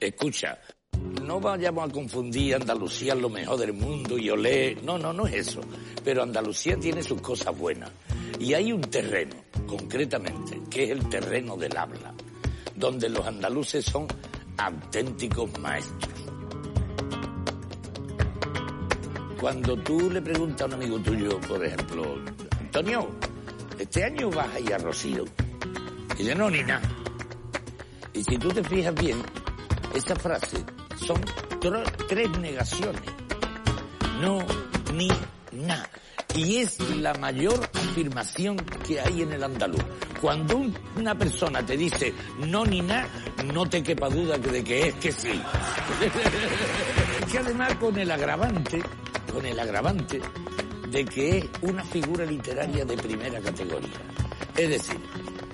escucha, no vayamos a confundir Andalucía lo mejor del mundo y olé. No, no, no es eso. Pero Andalucía tiene sus cosas buenas. Y hay un terreno, concretamente, que es el terreno del habla, donde los andaluces son auténticos maestros. Cuando tú le preguntas a un amigo tuyo, por ejemplo, Antonio, este año vas a ir a Rocío. Y dice, no, ni nada. Y si tú te fijas bien, esa frase son tres negaciones. No, ni, nada. Y es la mayor afirmación que hay en el andaluz. Cuando una persona te dice no ni nada, no te quepa duda de que es que sí. que además con el agravante, con el agravante de que es una figura literaria de primera categoría. Es decir,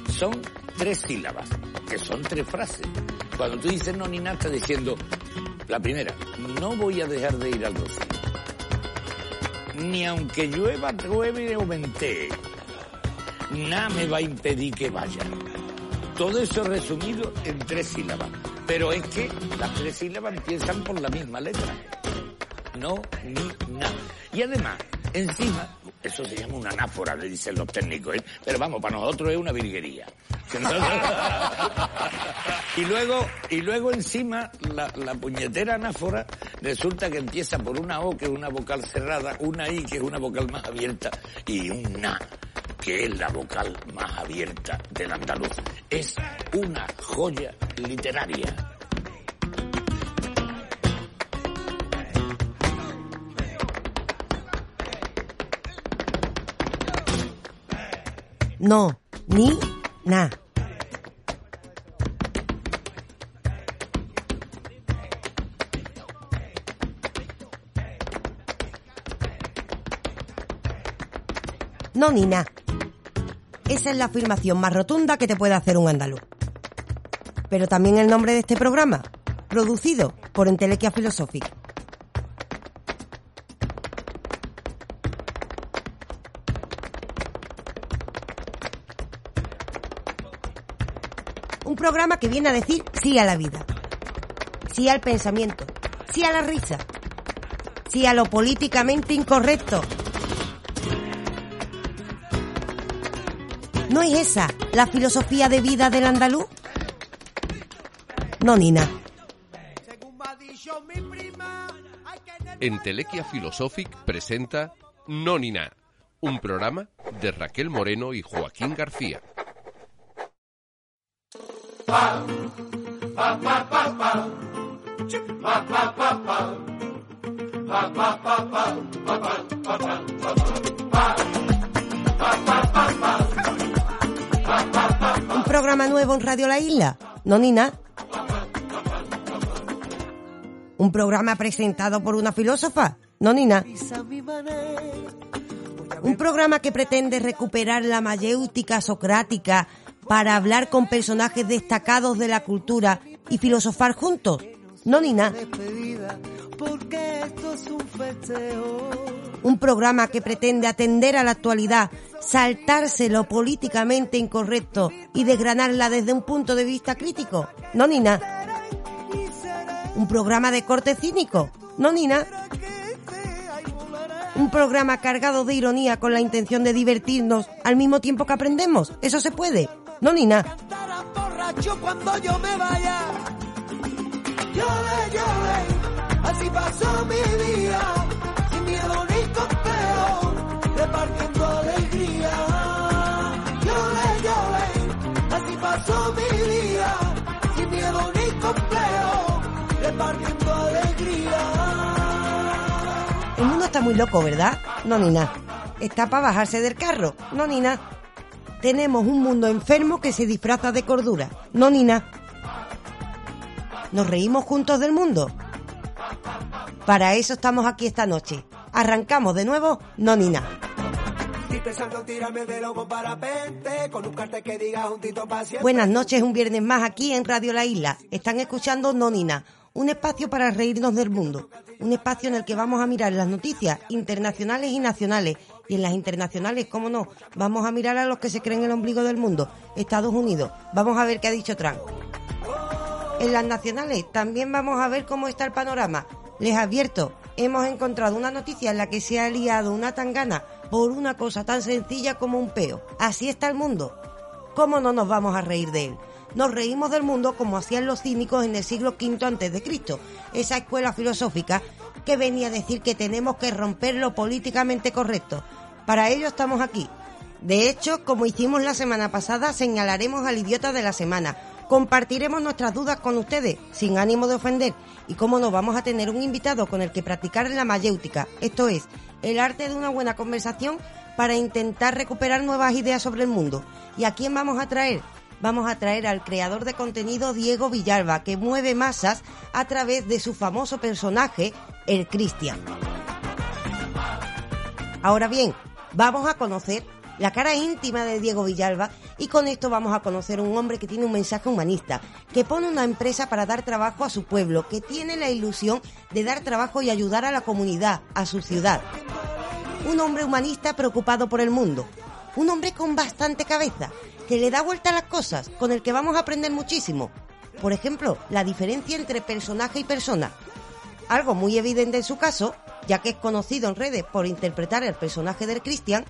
son tres sílabas, que son tres frases. Cuando tú dices no ni nada, estás diciendo, la primera, no voy a dejar de ir al rocío. Ni aunque llueva, llueve o ventee, nada me va a impedir que vaya. Todo eso resumido en tres sílabas. Pero es que las tres sílabas empiezan por la misma letra. No, ni, nada. Y además, encima, eso se llama una anáfora, le dicen los técnicos, ¿eh? pero vamos, para nosotros es una virguería. y luego, y luego encima, la, puñetera anáfora resulta que empieza por una O, que es una vocal cerrada, una I, que es una vocal más abierta, y un Na, que es la vocal más abierta del andaluz. Es una joya literaria. No, ni na. No, ni na. Esa es la afirmación más rotunda que te puede hacer un andaluz. Pero también el nombre de este programa, producido por Entelequia Philosophic. Programa que viene a decir sí a la vida, sí al pensamiento, sí a la risa, sí a lo políticamente incorrecto. ¿No es esa la filosofía de vida del andaluz? No, Nina. Entelequia Philosophic presenta No Nina, un programa de Raquel Moreno y Joaquín García. Un programa nuevo en Radio La Isla. No, Nina. Un programa presentado por una filósofa. No, Nina. Un programa que pretende recuperar la mayéutica socrática para hablar con personajes destacados de la cultura y filosofar juntos. No, Nina. Un programa que pretende atender a la actualidad, saltarse lo políticamente incorrecto y desgranarla desde un punto de vista crítico. No, Nina. Un programa de corte cínico. No, Nina. Un programa cargado de ironía con la intención de divertirnos al mismo tiempo que aprendemos. Eso se puede. No, Nina. cuando yo me vaya. Llore, llore, así pasó mi día, sin miedo ni complejo, repartiendo alegría. Llore, llore, así pasó mi día, sin miedo ni complejo, repartiendo alegría. El mundo está muy loco, ¿verdad? No, Nina. Está para bajarse del carro. No, Nina. Tenemos un mundo enfermo que se disfraza de cordura. No, Nina. ¿Nos reímos juntos del mundo? Para eso estamos aquí esta noche. Arrancamos de nuevo, no Nina. Buenas noches, un viernes más aquí en Radio La Isla. Están escuchando Nonina, un espacio para reírnos del mundo, un espacio en el que vamos a mirar las noticias internacionales y nacionales, y en las internacionales, cómo no, vamos a mirar a los que se creen el ombligo del mundo, Estados Unidos. Vamos a ver qué ha dicho Trump. En las nacionales también vamos a ver cómo está el panorama. Les advierto, hemos encontrado una noticia en la que se ha liado una tangana por una cosa tan sencilla como un peo. Así está el mundo. ¿Cómo no nos vamos a reír de él? Nos reímos del mundo como hacían los cínicos en el siglo V antes de Cristo, esa escuela filosófica que venía a decir que tenemos que romper lo políticamente correcto. Para ello estamos aquí. De hecho, como hicimos la semana pasada, señalaremos al idiota de la semana. Compartiremos nuestras dudas con ustedes, sin ánimo de ofender, y cómo no vamos a tener un invitado con el que practicar la mayéutica, esto es, el arte de una buena conversación para intentar recuperar nuevas ideas sobre el mundo. ¿Y a quién vamos a traer? Vamos a traer al creador de contenido Diego Villalba, que mueve masas a través de su famoso personaje, el Cristian. Ahora bien, vamos a conocer la cara íntima de Diego Villalba y con esto vamos a conocer un hombre que tiene un mensaje humanista, que pone una empresa para dar trabajo a su pueblo, que tiene la ilusión de dar trabajo y ayudar a la comunidad, a su ciudad. Un hombre humanista preocupado por el mundo, un hombre con bastante cabeza, que le da vuelta a las cosas, con el que vamos a aprender muchísimo. Por ejemplo, la diferencia entre personaje y persona. Algo muy evidente en su caso, ya que es conocido en redes por interpretar el personaje del Christian,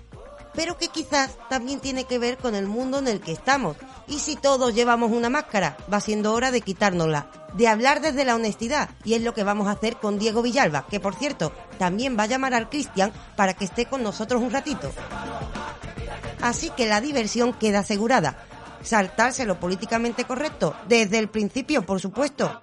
pero que quizás también tiene que ver con el mundo en el que estamos. Y si todos llevamos una máscara, va siendo hora de quitárnosla, de hablar desde la honestidad, y es lo que vamos a hacer con Diego Villalba, que por cierto, también va a llamar al Cristian para que esté con nosotros un ratito. Así que la diversión queda asegurada. Saltarse lo políticamente correcto, desde el principio, por supuesto.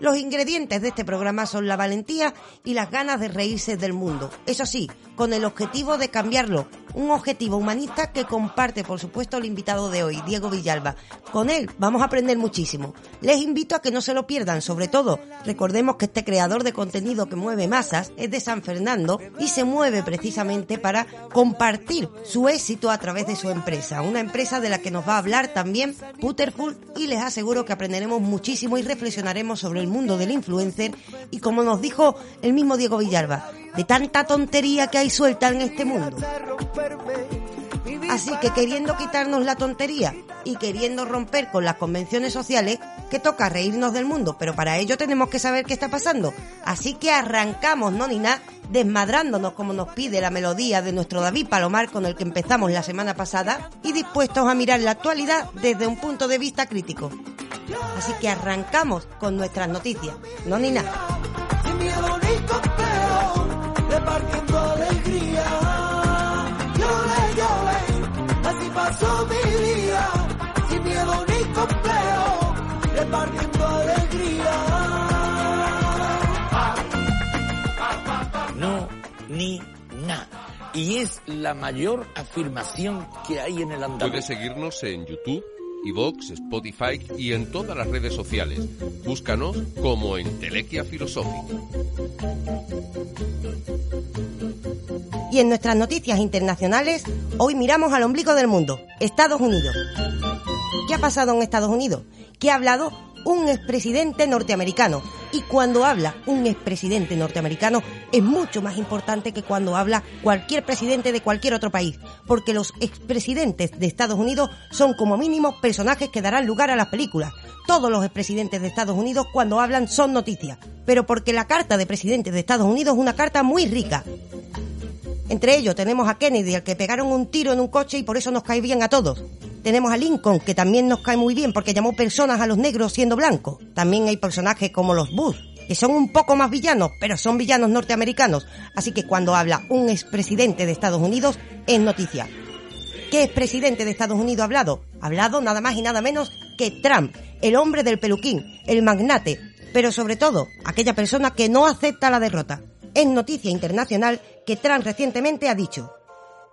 Los ingredientes de este programa son la valentía y las ganas de reírse del mundo. Eso sí, con el objetivo de cambiarlo. Un objetivo humanista que comparte, por supuesto, el invitado de hoy, Diego Villalba. Con él vamos a aprender muchísimo. Les invito a que no se lo pierdan, sobre todo, recordemos que este creador de contenido que mueve masas es de San Fernando y se mueve precisamente para compartir su éxito a través de su empresa. Una empresa de la que nos va a hablar también Putterful y les aseguro que aprenderemos muchísimo y reflexionaremos sobre el mundo del influencer y como nos dijo el mismo Diego Villalba, de tanta tontería que hay suelta en este mundo. Así que queriendo quitarnos la tontería y queriendo romper con las convenciones sociales, que toca reírnos del mundo, pero para ello tenemos que saber qué está pasando. Así que arrancamos, no ni nada, desmadrándonos como nos pide la melodía de nuestro David Palomar con el que empezamos la semana pasada y dispuestos a mirar la actualidad desde un punto de vista crítico. Así que arrancamos con nuestras noticias, no ni nada. Repartiendo alegría. Llore, llore, así pasó mi día. Sin miedo ni copeo, repartiendo alegría. No, ni na. Y es la mayor afirmación que hay en el andaluz. Puedes seguirnos en YouTube, Spotify y en todas las redes sociales. Búscanos como Entelequia Filosófica. Y en nuestras noticias internacionales, hoy miramos al ombligo del mundo, Estados Unidos. ¿Qué ha pasado en Estados Unidos? ¿Qué ha hablado un expresidente norteamericano? Y cuando habla un expresidente norteamericano es mucho más importante que cuando habla cualquier presidente de cualquier otro país, porque los expresidentes de Estados Unidos son como mínimo personajes que darán lugar a las películas. Todos los expresidentes de Estados Unidos cuando hablan son noticias, pero porque la carta de presidente de Estados Unidos es una carta muy rica. Entre ellos tenemos a Kennedy, al que pegaron un tiro en un coche y por eso nos cae bien a todos. Tenemos a Lincoln, que también nos cae muy bien porque llamó personas a los negros siendo blancos. También hay personajes como los Bush, que son un poco más villanos, pero son villanos norteamericanos. Así que cuando habla un expresidente de Estados Unidos, es noticia. ¿Qué expresidente de Estados Unidos ha hablado? Ha hablado nada más y nada menos que Trump, el hombre del peluquín, el magnate, pero sobre todo aquella persona que no acepta la derrota. Es noticia internacional que Trump recientemente ha dicho,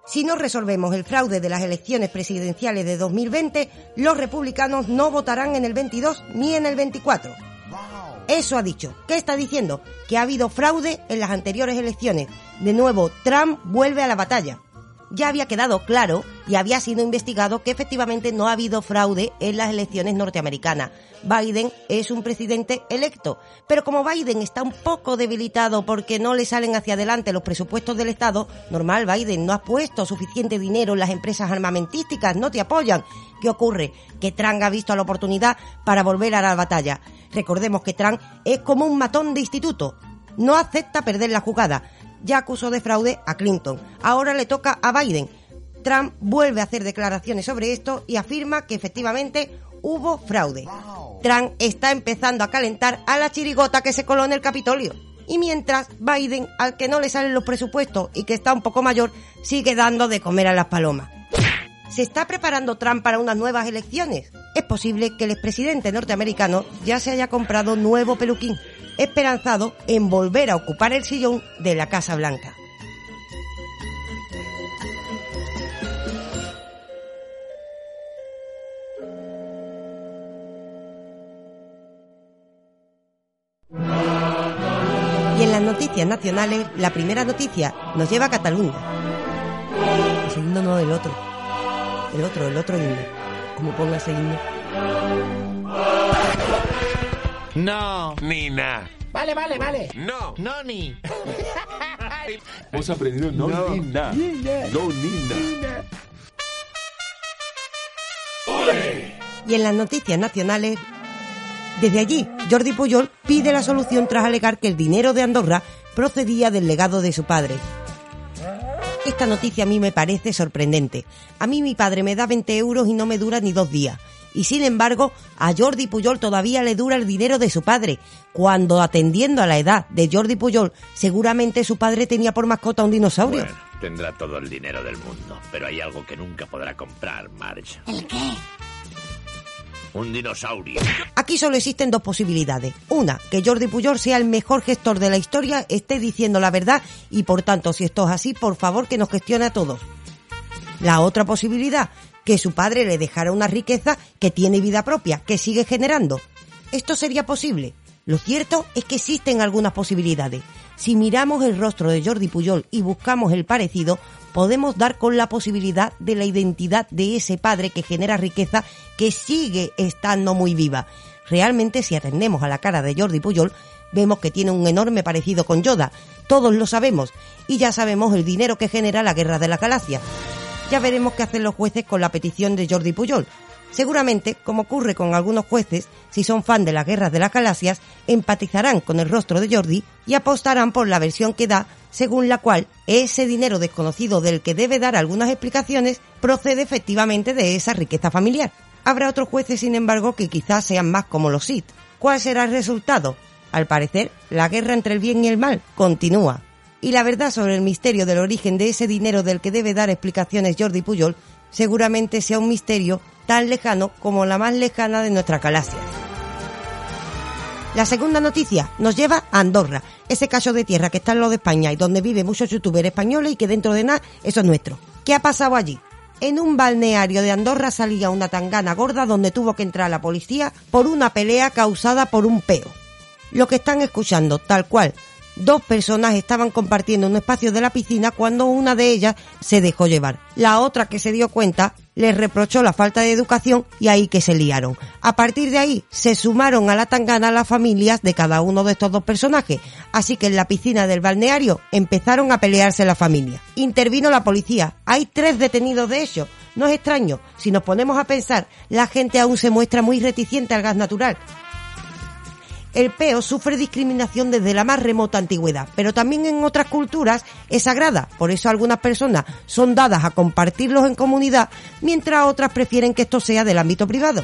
si no resolvemos el fraude de las elecciones presidenciales de 2020, los republicanos no votarán en el 22 ni en el 24. Eso ha dicho. ¿Qué está diciendo? Que ha habido fraude en las anteriores elecciones. De nuevo, Trump vuelve a la batalla. Ya había quedado claro y había sido investigado que efectivamente no ha habido fraude en las elecciones norteamericanas. Biden es un presidente electo, pero como Biden está un poco debilitado porque no le salen hacia adelante los presupuestos del Estado, normal Biden no ha puesto suficiente dinero en las empresas armamentísticas, no te apoyan. ¿Qué ocurre? Que Trump ha visto la oportunidad para volver a la batalla. Recordemos que Trump es como un matón de instituto, no acepta perder la jugada ya acusó de fraude a Clinton. Ahora le toca a Biden. Trump vuelve a hacer declaraciones sobre esto y afirma que efectivamente hubo fraude. Trump está empezando a calentar a la chirigota que se coló en el Capitolio. Y mientras Biden, al que no le salen los presupuestos y que está un poco mayor, sigue dando de comer a las palomas. ¿Se está preparando Trump para unas nuevas elecciones? Es posible que el expresidente norteamericano ya se haya comprado nuevo peluquín esperanzado en volver a ocupar el sillón de la Casa Blanca. Y en las noticias nacionales, la primera noticia nos lleva a Cataluña. El segundo no, el otro. El otro, el otro himno. Como ponga ese himno. No. Nina. Vale, vale, vale. No. No, ni. Hemos aprendido no, Nina. No Nina. Y en las noticias nacionales, desde allí, Jordi Puyol pide la solución tras alegar que el dinero de Andorra procedía del legado de su padre. Esta noticia a mí me parece sorprendente. A mí mi padre me da 20 euros y no me dura ni dos días. Y sin embargo, a Jordi Puyol todavía le dura el dinero de su padre, cuando atendiendo a la edad de Jordi Puyol, seguramente su padre tenía por mascota un dinosaurio. Bueno, tendrá todo el dinero del mundo, pero hay algo que nunca podrá comprar, Marge. ¿El qué? Un dinosaurio. Aquí solo existen dos posibilidades. Una, que Jordi Puyol sea el mejor gestor de la historia, esté diciendo la verdad y por tanto, si esto es así, por favor que nos gestione a todos. La otra posibilidad, que su padre le dejara una riqueza que tiene vida propia, que sigue generando. ¿Esto sería posible? Lo cierto es que existen algunas posibilidades. Si miramos el rostro de Jordi Puyol y buscamos el parecido, podemos dar con la posibilidad de la identidad de ese padre que genera riqueza que sigue estando muy viva. Realmente, si atendemos a la cara de Jordi Puyol, vemos que tiene un enorme parecido con Yoda. Todos lo sabemos. Y ya sabemos el dinero que genera la guerra de la galaxia. Ya veremos qué hacen los jueces con la petición de Jordi Puyol. Seguramente, como ocurre con algunos jueces, si son fan de las guerras de las galaxias, empatizarán con el rostro de Jordi y apostarán por la versión que da, según la cual ese dinero desconocido del que debe dar algunas explicaciones procede efectivamente de esa riqueza familiar. Habrá otros jueces, sin embargo, que quizás sean más como los Sith. ¿Cuál será el resultado? Al parecer, la guerra entre el bien y el mal continúa. Y la verdad sobre el misterio del origen de ese dinero del que debe dar explicaciones Jordi Puyol seguramente sea un misterio tan lejano como la más lejana de nuestras galaxias. La segunda noticia nos lleva a Andorra, ese caso de tierra que está en lo de España y donde viven muchos youtubers españoles y que dentro de nada eso es nuestro. ¿Qué ha pasado allí? En un balneario de Andorra salía una tangana gorda donde tuvo que entrar la policía por una pelea causada por un peo. Lo que están escuchando, tal cual, dos personas estaban compartiendo un espacio de la piscina cuando una de ellas se dejó llevar. La otra que se dio cuenta les reprochó la falta de educación y ahí que se liaron. A partir de ahí se sumaron a la tangana las familias de cada uno de estos dos personajes, así que en la piscina del balneario empezaron a pelearse la familia. Intervino la policía, hay tres detenidos de ellos. No es extraño, si nos ponemos a pensar, la gente aún se muestra muy reticente al gas natural, el peo sufre discriminación desde la más remota antigüedad, pero también en otras culturas es sagrada, por eso algunas personas son dadas a compartirlos en comunidad, mientras otras prefieren que esto sea del ámbito privado.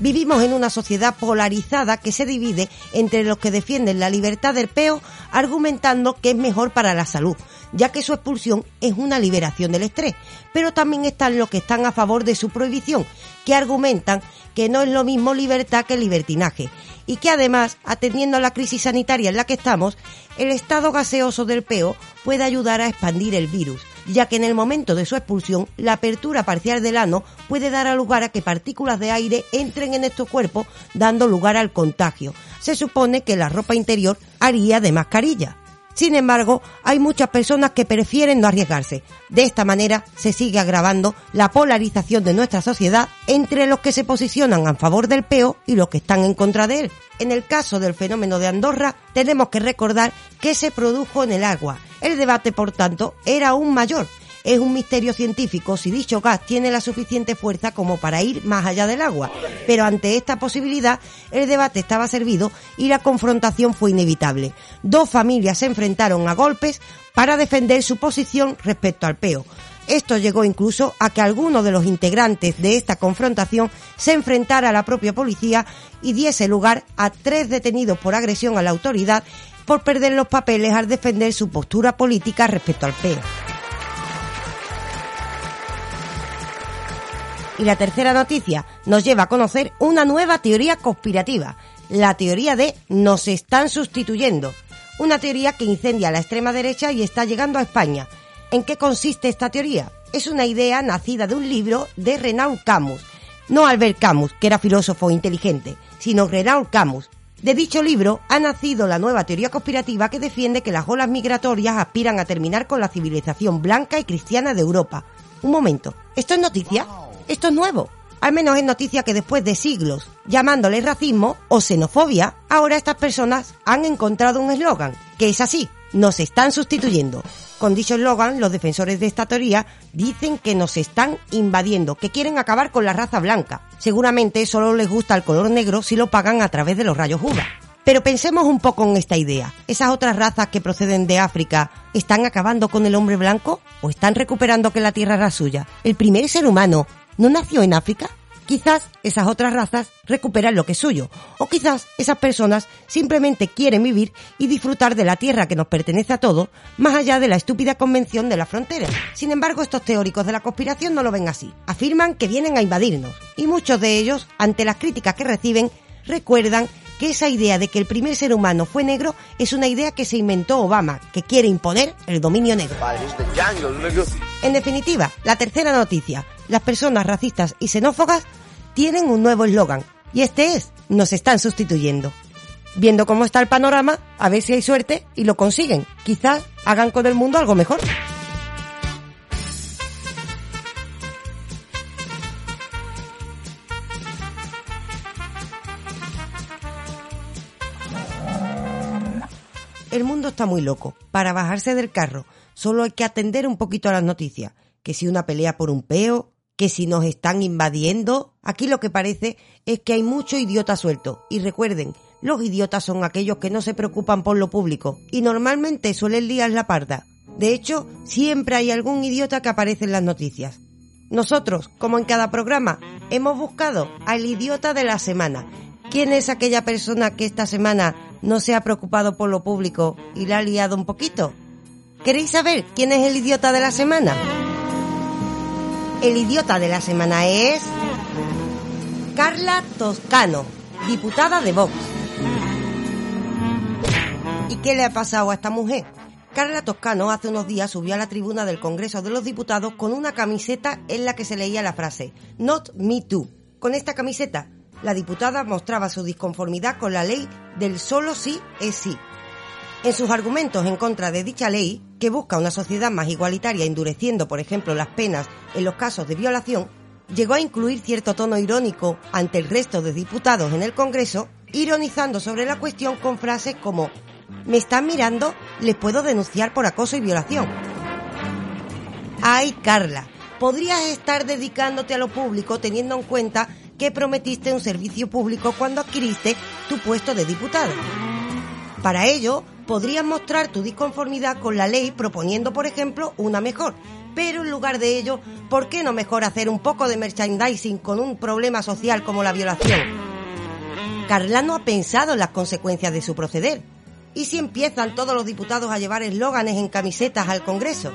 Vivimos en una sociedad polarizada que se divide entre los que defienden la libertad del peo argumentando que es mejor para la salud, ya que su expulsión es una liberación del estrés, pero también están los que están a favor de su prohibición, que argumentan que no es lo mismo libertad que libertinaje, y que además, atendiendo a la crisis sanitaria en la que estamos, el estado gaseoso del peo puede ayudar a expandir el virus, ya que en el momento de su expulsión, la apertura parcial del ano puede dar a lugar a que partículas de aire entren en estos cuerpos, dando lugar al contagio. Se supone que la ropa interior haría de mascarilla. Sin embargo, hay muchas personas que prefieren no arriesgarse. De esta manera se sigue agravando la polarización de nuestra sociedad entre los que se posicionan a favor del peo y los que están en contra de él. En el caso del fenómeno de Andorra, tenemos que recordar que se produjo en el agua. El debate, por tanto, era aún mayor. Es un misterio científico si dicho gas tiene la suficiente fuerza como para ir más allá del agua. Pero ante esta posibilidad, el debate estaba servido y la confrontación fue inevitable. Dos familias se enfrentaron a golpes para defender su posición respecto al peo. Esto llegó incluso a que alguno de los integrantes de esta confrontación se enfrentara a la propia policía y diese lugar a tres detenidos por agresión a la autoridad por perder los papeles al defender su postura política respecto al peo. Y la tercera noticia nos lleva a conocer una nueva teoría conspirativa, la teoría de nos están sustituyendo, una teoría que incendia la extrema derecha y está llegando a España. ¿En qué consiste esta teoría? Es una idea nacida de un libro de Renaud Camus, no Albert Camus, que era filósofo inteligente, sino Renaud Camus. De dicho libro ha nacido la nueva teoría conspirativa que defiende que las olas migratorias aspiran a terminar con la civilización blanca y cristiana de Europa. Un momento, ¿esto es noticia? Esto es nuevo. Al menos es noticia que después de siglos llamándole racismo o xenofobia, ahora estas personas han encontrado un eslogan, que es así, nos están sustituyendo. Con dicho eslogan, los defensores de esta teoría dicen que nos están invadiendo, que quieren acabar con la raza blanca. Seguramente solo les gusta el color negro si lo pagan a través de los rayos UVA. Pero pensemos un poco en esta idea. ¿Esas otras razas que proceden de África están acabando con el hombre blanco o están recuperando que la tierra era suya? El primer ser humano no nació en África? Quizás esas otras razas recuperan lo que es suyo, o quizás esas personas simplemente quieren vivir y disfrutar de la tierra que nos pertenece a todos, más allá de la estúpida convención de la frontera. Sin embargo, estos teóricos de la conspiración no lo ven así. Afirman que vienen a invadirnos, y muchos de ellos, ante las críticas que reciben, recuerdan que esa idea de que el primer ser humano fue negro es una idea que se inventó Obama, que quiere imponer el dominio negro. En definitiva, la tercera noticia, las personas racistas y xenófobas tienen un nuevo eslogan, y este es, nos están sustituyendo. Viendo cómo está el panorama, a ver si hay suerte y lo consiguen. Quizás hagan con el mundo algo mejor. El mundo está muy loco. Para bajarse del carro, solo hay que atender un poquito a las noticias. Que si una pelea por un peo, que si nos están invadiendo. Aquí lo que parece es que hay mucho idiota suelto. Y recuerden, los idiotas son aquellos que no se preocupan por lo público y normalmente suelen liar la parda. De hecho, siempre hay algún idiota que aparece en las noticias. Nosotros, como en cada programa, hemos buscado al idiota de la semana. ¿Quién es aquella persona que esta semana no se ha preocupado por lo público y la ha liado un poquito? ¿Queréis saber quién es el idiota de la semana? El idiota de la semana es Carla Toscano, diputada de Vox. ¿Y qué le ha pasado a esta mujer? Carla Toscano hace unos días subió a la tribuna del Congreso de los Diputados con una camiseta en la que se leía la frase Not me too. Con esta camiseta, la diputada mostraba su disconformidad con la ley del solo sí es sí. En sus argumentos en contra de dicha ley, que busca una sociedad más igualitaria endureciendo, por ejemplo, las penas en los casos de violación, llegó a incluir cierto tono irónico ante el resto de diputados en el Congreso, ironizando sobre la cuestión con frases como me están mirando, les puedo denunciar por acoso y violación. Ay, Carla, podrías estar dedicándote a lo público teniendo en cuenta que prometiste un servicio público cuando adquiriste tu puesto de diputado. Para ello, podrías mostrar tu disconformidad con la ley proponiendo, por ejemplo, una mejor. Pero en lugar de ello, ¿por qué no mejor hacer un poco de merchandising con un problema social como la violación? Carla no ha pensado en las consecuencias de su proceder. ¿Y si empiezan todos los diputados a llevar eslóganes en camisetas al Congreso?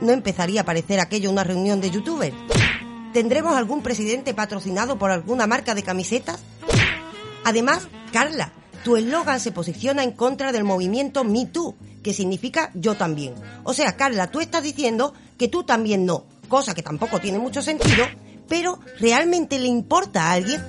¿No empezaría a parecer aquello una reunión de youtubers? ¿Tendremos algún presidente patrocinado por alguna marca de camisetas? Además, Carla, tu eslogan se posiciona en contra del movimiento Me Too, que significa yo también. O sea, Carla, tú estás diciendo que tú también no, cosa que tampoco tiene mucho sentido, pero ¿realmente le importa a alguien?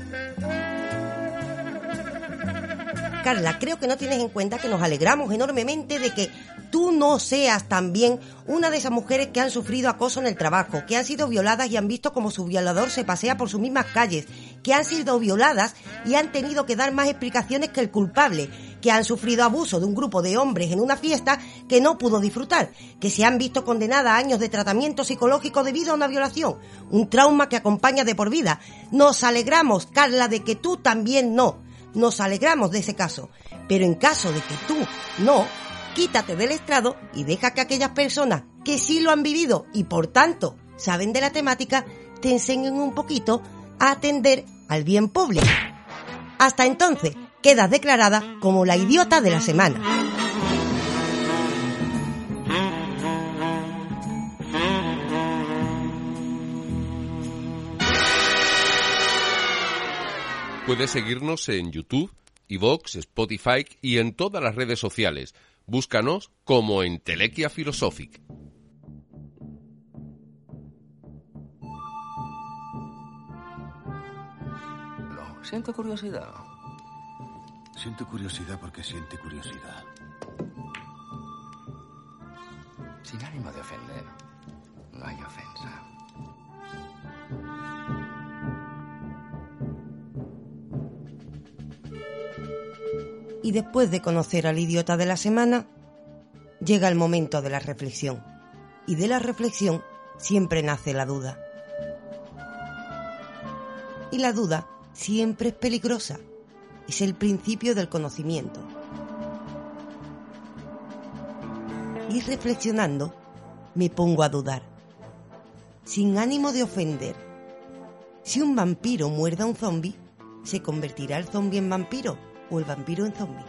Carla, creo que no tienes en cuenta que nos alegramos enormemente de que tú no seas también una de esas mujeres que han sufrido acoso en el trabajo, que han sido violadas y han visto como su violador se pasea por sus mismas calles, que han sido violadas y han tenido que dar más explicaciones que el culpable, que han sufrido abuso de un grupo de hombres en una fiesta que no pudo disfrutar, que se han visto condenadas a años de tratamiento psicológico debido a una violación, un trauma que acompaña de por vida. Nos alegramos, Carla, de que tú también no. Nos alegramos de ese caso. Pero en caso de que tú no, quítate del estrado y deja que aquellas personas que sí lo han vivido y por tanto saben de la temática te enseñen un poquito a atender al bien público. Hasta entonces, quedas declarada como la idiota de la semana. Puedes seguirnos en YouTube, iVoox, Spotify y en todas las redes sociales. Búscanos como Entelequia Philosophic. Siento curiosidad. Siento curiosidad porque siente curiosidad. Sin ánimo de ofender, no hay ofensa. Y después de conocer al idiota de la semana, llega el momento de la reflexión. Y de la reflexión siempre nace la duda. Y la duda siempre es peligrosa. Es el principio del conocimiento. Y reflexionando, me pongo a dudar. Sin ánimo de ofender. Si un vampiro muerde a un zombi, ¿se convertirá el zombi en vampiro o el vampiro en zombi?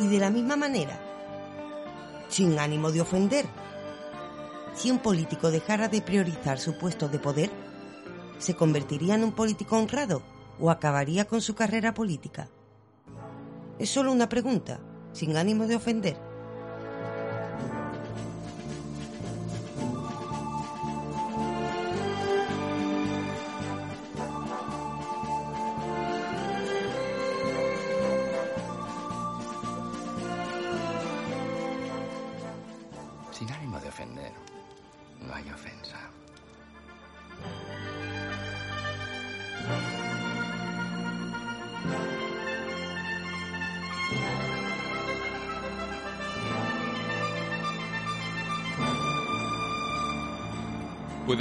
Y de la misma manera, sin ánimo de ofender, si un político dejara de priorizar su puesto de poder, ¿se convertiría en un político honrado o acabaría con su carrera política? Es solo una pregunta, sin ánimo de ofender.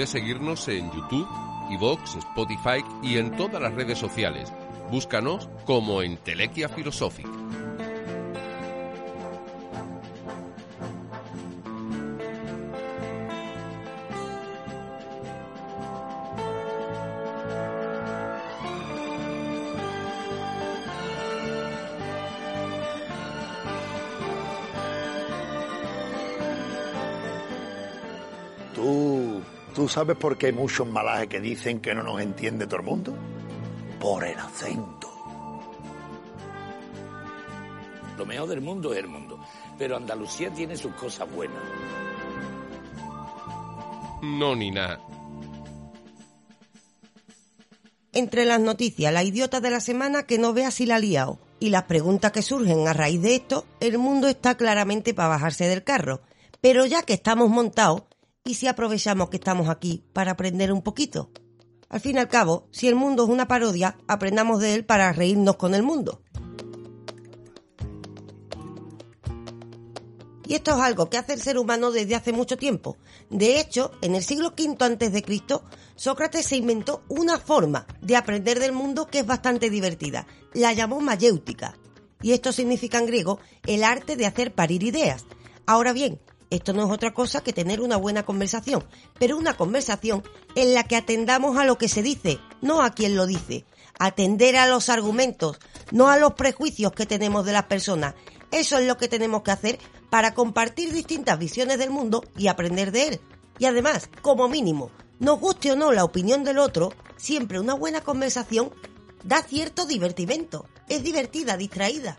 Puedes seguirnos en YouTube, iVoox, Spotify y en todas las redes sociales. Búscanos como Entelequia Philosophic. Sabes por qué hay muchos malajes que dicen que no nos entiende todo el mundo? Por el acento. Lo mejor del mundo es el mundo. Pero Andalucía tiene sus cosas buenas. No ni nada. Entre las noticias, la idiota de la semana que no vea si la ha liado y las preguntas que surgen a raíz de esto, el mundo está claramente para bajarse del carro. Pero ya que estamos montados, ¿y si aprovechamos que estamos aquí para aprender un poquito? Al fin y al cabo, si el mundo es una parodia, aprendamos de él para reírnos con el mundo. Y esto es algo que hace el ser humano desde hace mucho tiempo. De hecho, en el siglo V Cristo, Sócrates se inventó una forma de aprender del mundo que es bastante divertida. La llamó mayéutica. Y esto significa en griego el arte de hacer parir ideas. Ahora bien, esto no es otra cosa que tener una buena conversación, pero una conversación en la que atendamos a lo que se dice, no a quien lo dice. Atender a los argumentos, no a los prejuicios que tenemos de las personas. Eso es lo que tenemos que hacer para compartir distintas visiones del mundo y aprender de él. Y además, como mínimo, nos guste o no la opinión del otro, siempre una buena conversación da cierto divertimento. Es divertida, distraída.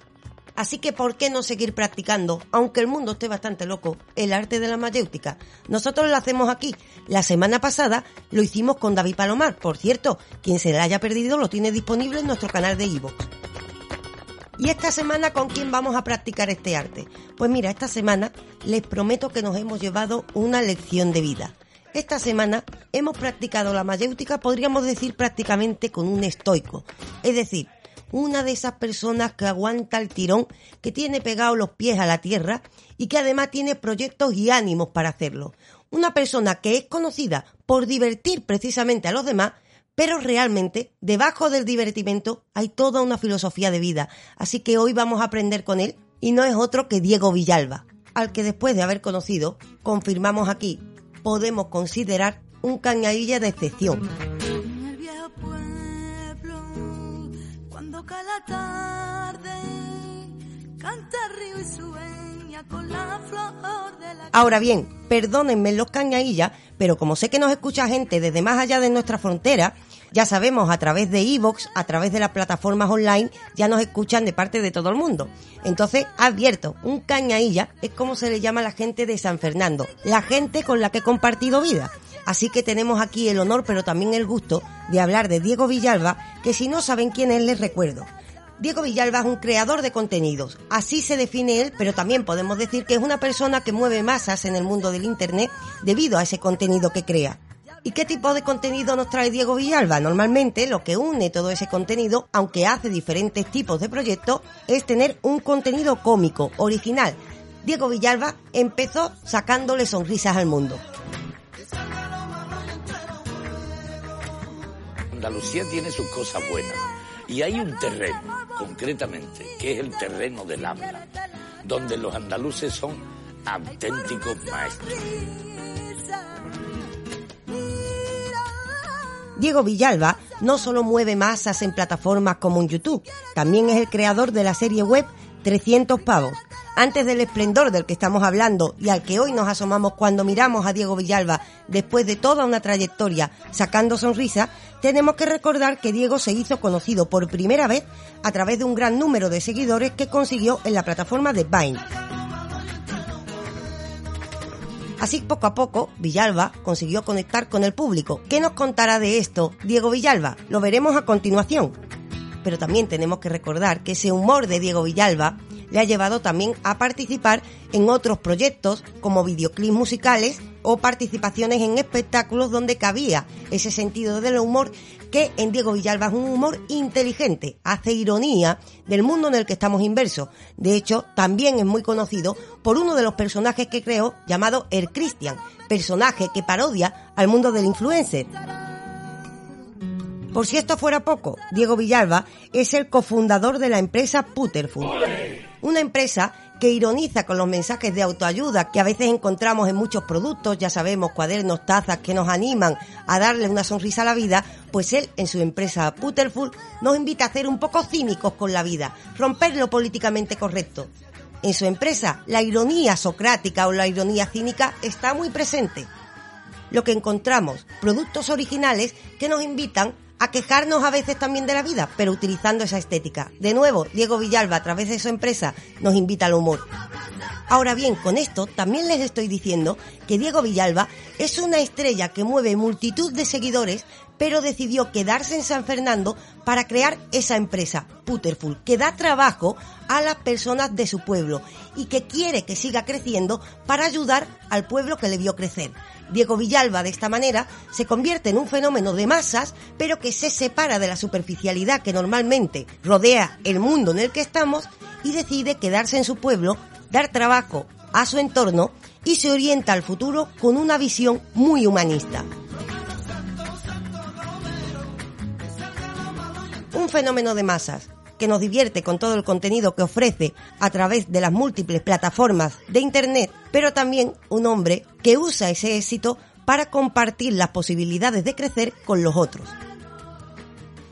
Así que, ¿por qué no seguir practicando, aunque el mundo esté bastante loco, el arte de la mayéutica? Nosotros lo hacemos aquí. La semana pasada lo hicimos con David Palomar. Por cierto, quien se la haya perdido lo tiene disponible en nuestro canal de Ivo. ¿Y esta semana con quién vamos a practicar este arte? Pues mira, esta semana les prometo que nos hemos llevado una lección de vida. Esta semana hemos practicado la mayéutica, podríamos decir prácticamente con un estoico. Es decir, una de esas personas que aguanta el tirón, que tiene pegados los pies a la tierra y que además tiene proyectos y ánimos para hacerlo. Una persona que es conocida por divertir precisamente a los demás, pero realmente debajo del divertimento hay toda una filosofía de vida. Así que hoy vamos a aprender con él y no es otro que Diego Villalba, al que después de haber conocido, confirmamos aquí, podemos considerar un cañadilla de excepción. Ahora bien, perdónenme los cañaillas, pero como sé que nos escucha gente desde más allá de nuestra frontera, ya sabemos a través de Evox, a través de las plataformas online, ya nos escuchan de parte de todo el mundo. Entonces, advierto, un cañailla es como se le llama a la gente de San Fernando, la gente con la que he compartido vida. Así que tenemos aquí el honor, pero también el gusto, de hablar de Diego Villalba, que si no saben quién es, les recuerdo. Diego Villalba es un creador de contenidos. Así se define él, pero también podemos decir que es una persona que mueve masas en el mundo del Internet debido a ese contenido que crea. ¿Y qué tipo de contenido nos trae Diego Villalba? Normalmente lo que une todo ese contenido, aunque hace diferentes tipos de proyectos, es tener un contenido cómico, original. Diego Villalba empezó sacándole sonrisas al mundo. Andalucía tiene sus cosas buenas y hay un terreno, concretamente, que es el terreno del habla, donde los andaluces son auténticos maestros. Diego Villalba no solo mueve masas en plataformas como en YouTube, también es el creador de la serie web 300 pavos. Antes del esplendor del que estamos hablando y al que hoy nos asomamos cuando miramos a Diego Villalba después de toda una trayectoria sacando sonrisa, tenemos que recordar que Diego se hizo conocido por primera vez a través de un gran número de seguidores que consiguió en la plataforma de Vine. Así poco a poco, Villalba consiguió conectar con el público. ¿Qué nos contará de esto Diego Villalba? Lo veremos a continuación. Pero también tenemos que recordar que ese humor de Diego Villalba le ha llevado también a participar en otros proyectos como videoclips musicales o participaciones en espectáculos donde cabía ese sentido del humor que en Diego Villalba es un humor inteligente, hace ironía del mundo en el que estamos inversos. De hecho, también es muy conocido por uno de los personajes que creó llamado El Christian, personaje que parodia al mundo del influencer. Por si esto fuera poco, Diego Villalba es el cofundador de la empresa Putterfood una empresa que ironiza con los mensajes de autoayuda que a veces encontramos en muchos productos, ya sabemos, cuadernos, tazas que nos animan a darle una sonrisa a la vida, pues él en su empresa Putterful nos invita a ser un poco cínicos con la vida, romper lo políticamente correcto. En su empresa, la ironía socrática o la ironía cínica está muy presente. Lo que encontramos, productos originales que nos invitan a quejarnos a veces también de la vida, pero utilizando esa estética. De nuevo, Diego Villalba, a través de su empresa, nos invita al humor. Ahora bien, con esto también les estoy diciendo que Diego Villalba es una estrella que mueve multitud de seguidores, pero decidió quedarse en San Fernando para crear esa empresa, Putterful, que da trabajo a las personas de su pueblo y que quiere que siga creciendo para ayudar al pueblo que le vio crecer. Diego Villalba de esta manera se convierte en un fenómeno de masas, pero que se separa de la superficialidad que normalmente rodea el mundo en el que estamos y decide quedarse en su pueblo, dar trabajo a su entorno y se orienta al futuro con una visión muy humanista. Un fenómeno de masas que nos divierte con todo el contenido que ofrece a través de las múltiples plataformas de Internet, pero también un hombre que usa ese éxito para compartir las posibilidades de crecer con los otros.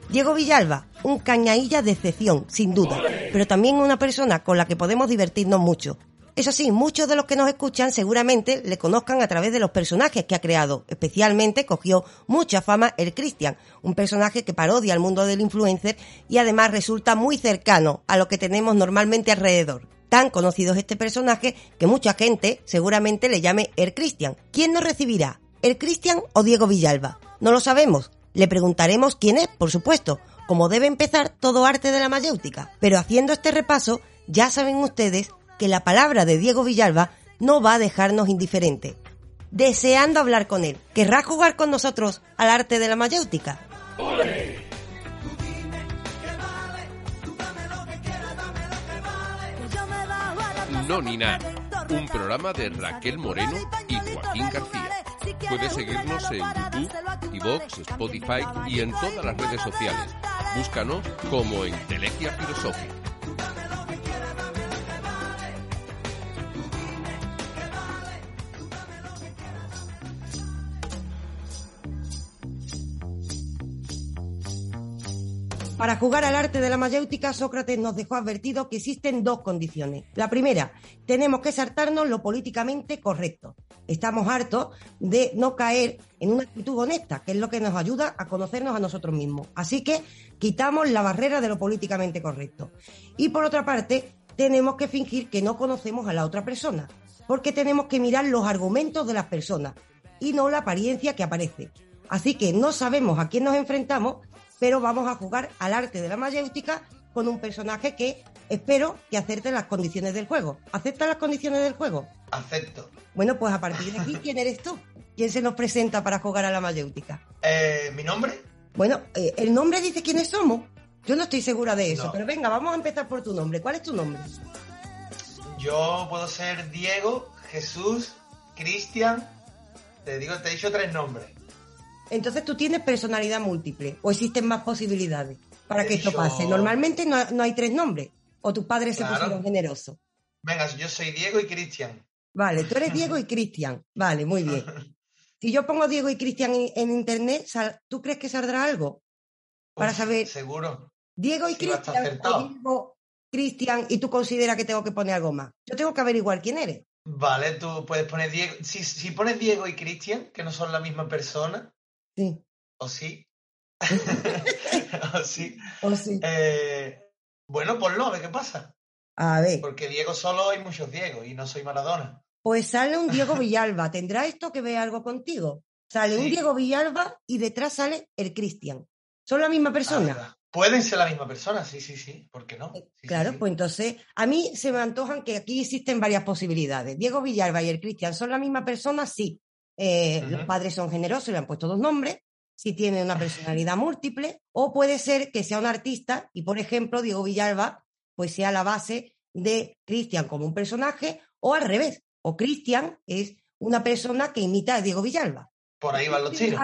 Diego Villalba, un cañailla de excepción, sin duda, pero también una persona con la que podemos divertirnos mucho. Eso sí, muchos de los que nos escuchan seguramente le conozcan a través de los personajes que ha creado. Especialmente cogió mucha fama el Christian, un personaje que parodia al mundo del influencer y además resulta muy cercano a lo que tenemos normalmente alrededor. Tan conocido es este personaje que mucha gente seguramente le llame el Christian. ¿Quién nos recibirá? ¿El Christian o Diego Villalba? No lo sabemos. Le preguntaremos quién es, por supuesto, como debe empezar todo arte de la mayéutica. Pero haciendo este repaso, ya saben ustedes que la palabra de Diego Villalba no va a dejarnos indiferentes. Deseando hablar con él, ¿querrá jugar con nosotros al arte de la mayéutica? No ni nada. Un programa de Raquel Moreno y Joaquín García. Puedes seguirnos en YouTube, iVoox, Spotify y en todas las redes sociales. Búscanos como Entelequia Filosófica. Para jugar al arte de la mayéutica, Sócrates nos dejó advertido que existen dos condiciones. La primera, tenemos que saltarnos lo políticamente correcto. Estamos hartos de no caer en una actitud honesta, que es lo que nos ayuda a conocernos a nosotros mismos. Así que quitamos la barrera de lo políticamente correcto. Y por otra parte, tenemos que fingir que no conocemos a la otra persona, porque tenemos que mirar los argumentos de las personas y no la apariencia que aparece. Así que no sabemos a quién nos enfrentamos, pero vamos a jugar al arte de la mayéutica con un personaje que espero que acepte las condiciones del juego. ¿Acepta las condiciones del juego? Acepto. Bueno, pues a partir de aquí, ¿quién eres tú? ¿Quién se nos presenta para jugar a la mayéutica? Eh, ¿Mi nombre? Bueno, eh, el nombre dice quiénes somos. Yo no estoy segura de eso, No. pero venga, vamos a empezar por tu nombre. ¿Cuál es tu nombre? Yo puedo ser Diego, Jesús, Cristian. Te digo, te he dicho tres nombres. Entonces tú tienes personalidad múltiple o existen más posibilidades para que esto pase. Normalmente no, no hay tres nombres o tus padres se pusieron generosos. Venga, yo soy Diego y Cristian. Vale, tú eres Diego y Cristian. Vale, muy bien. Si yo pongo Diego y Cristian en, en internet, ¿tú crees que saldrá algo? Para Uf, saber Seguro. Diego y sí, Cristian. Diego, Cristian y tú consideras que tengo que poner algo más. Yo tengo que averiguar quién eres. Vale, tú puedes poner Diego. Si, si pones Diego y Cristian, que no son la misma persona, Sí, o sí. o sí. o sí. Eh, bueno, ponlo, a ver qué pasa. A ver, Porque Diego solo hay muchos Diegos y no soy Maradona. pues sale un Diego Villalba. ¿Tendrá esto que ver algo contigo? Sale un Sí. Diego Villalba y detrás sale el Cristian. ¿Son la misma Ah, persona? Pueden ser la misma persona, sí, sí, sí. ¿Por qué no? Sí, sí, Claro, sí. pues entonces a mí se me antojan que aquí existen varias posibilidades. Diego Villalba y el Cristian son la misma persona, sí. Eh, Los padres son generosos y le han puesto dos nombres. Si tienen una personalidad múltiple, o puede ser que sea un artista y, por ejemplo, Diego Villalba pues sea la base de Cristian como un personaje, o al revés, o Cristian es una persona que imita a Diego Villalba. Por ahí van los tiros.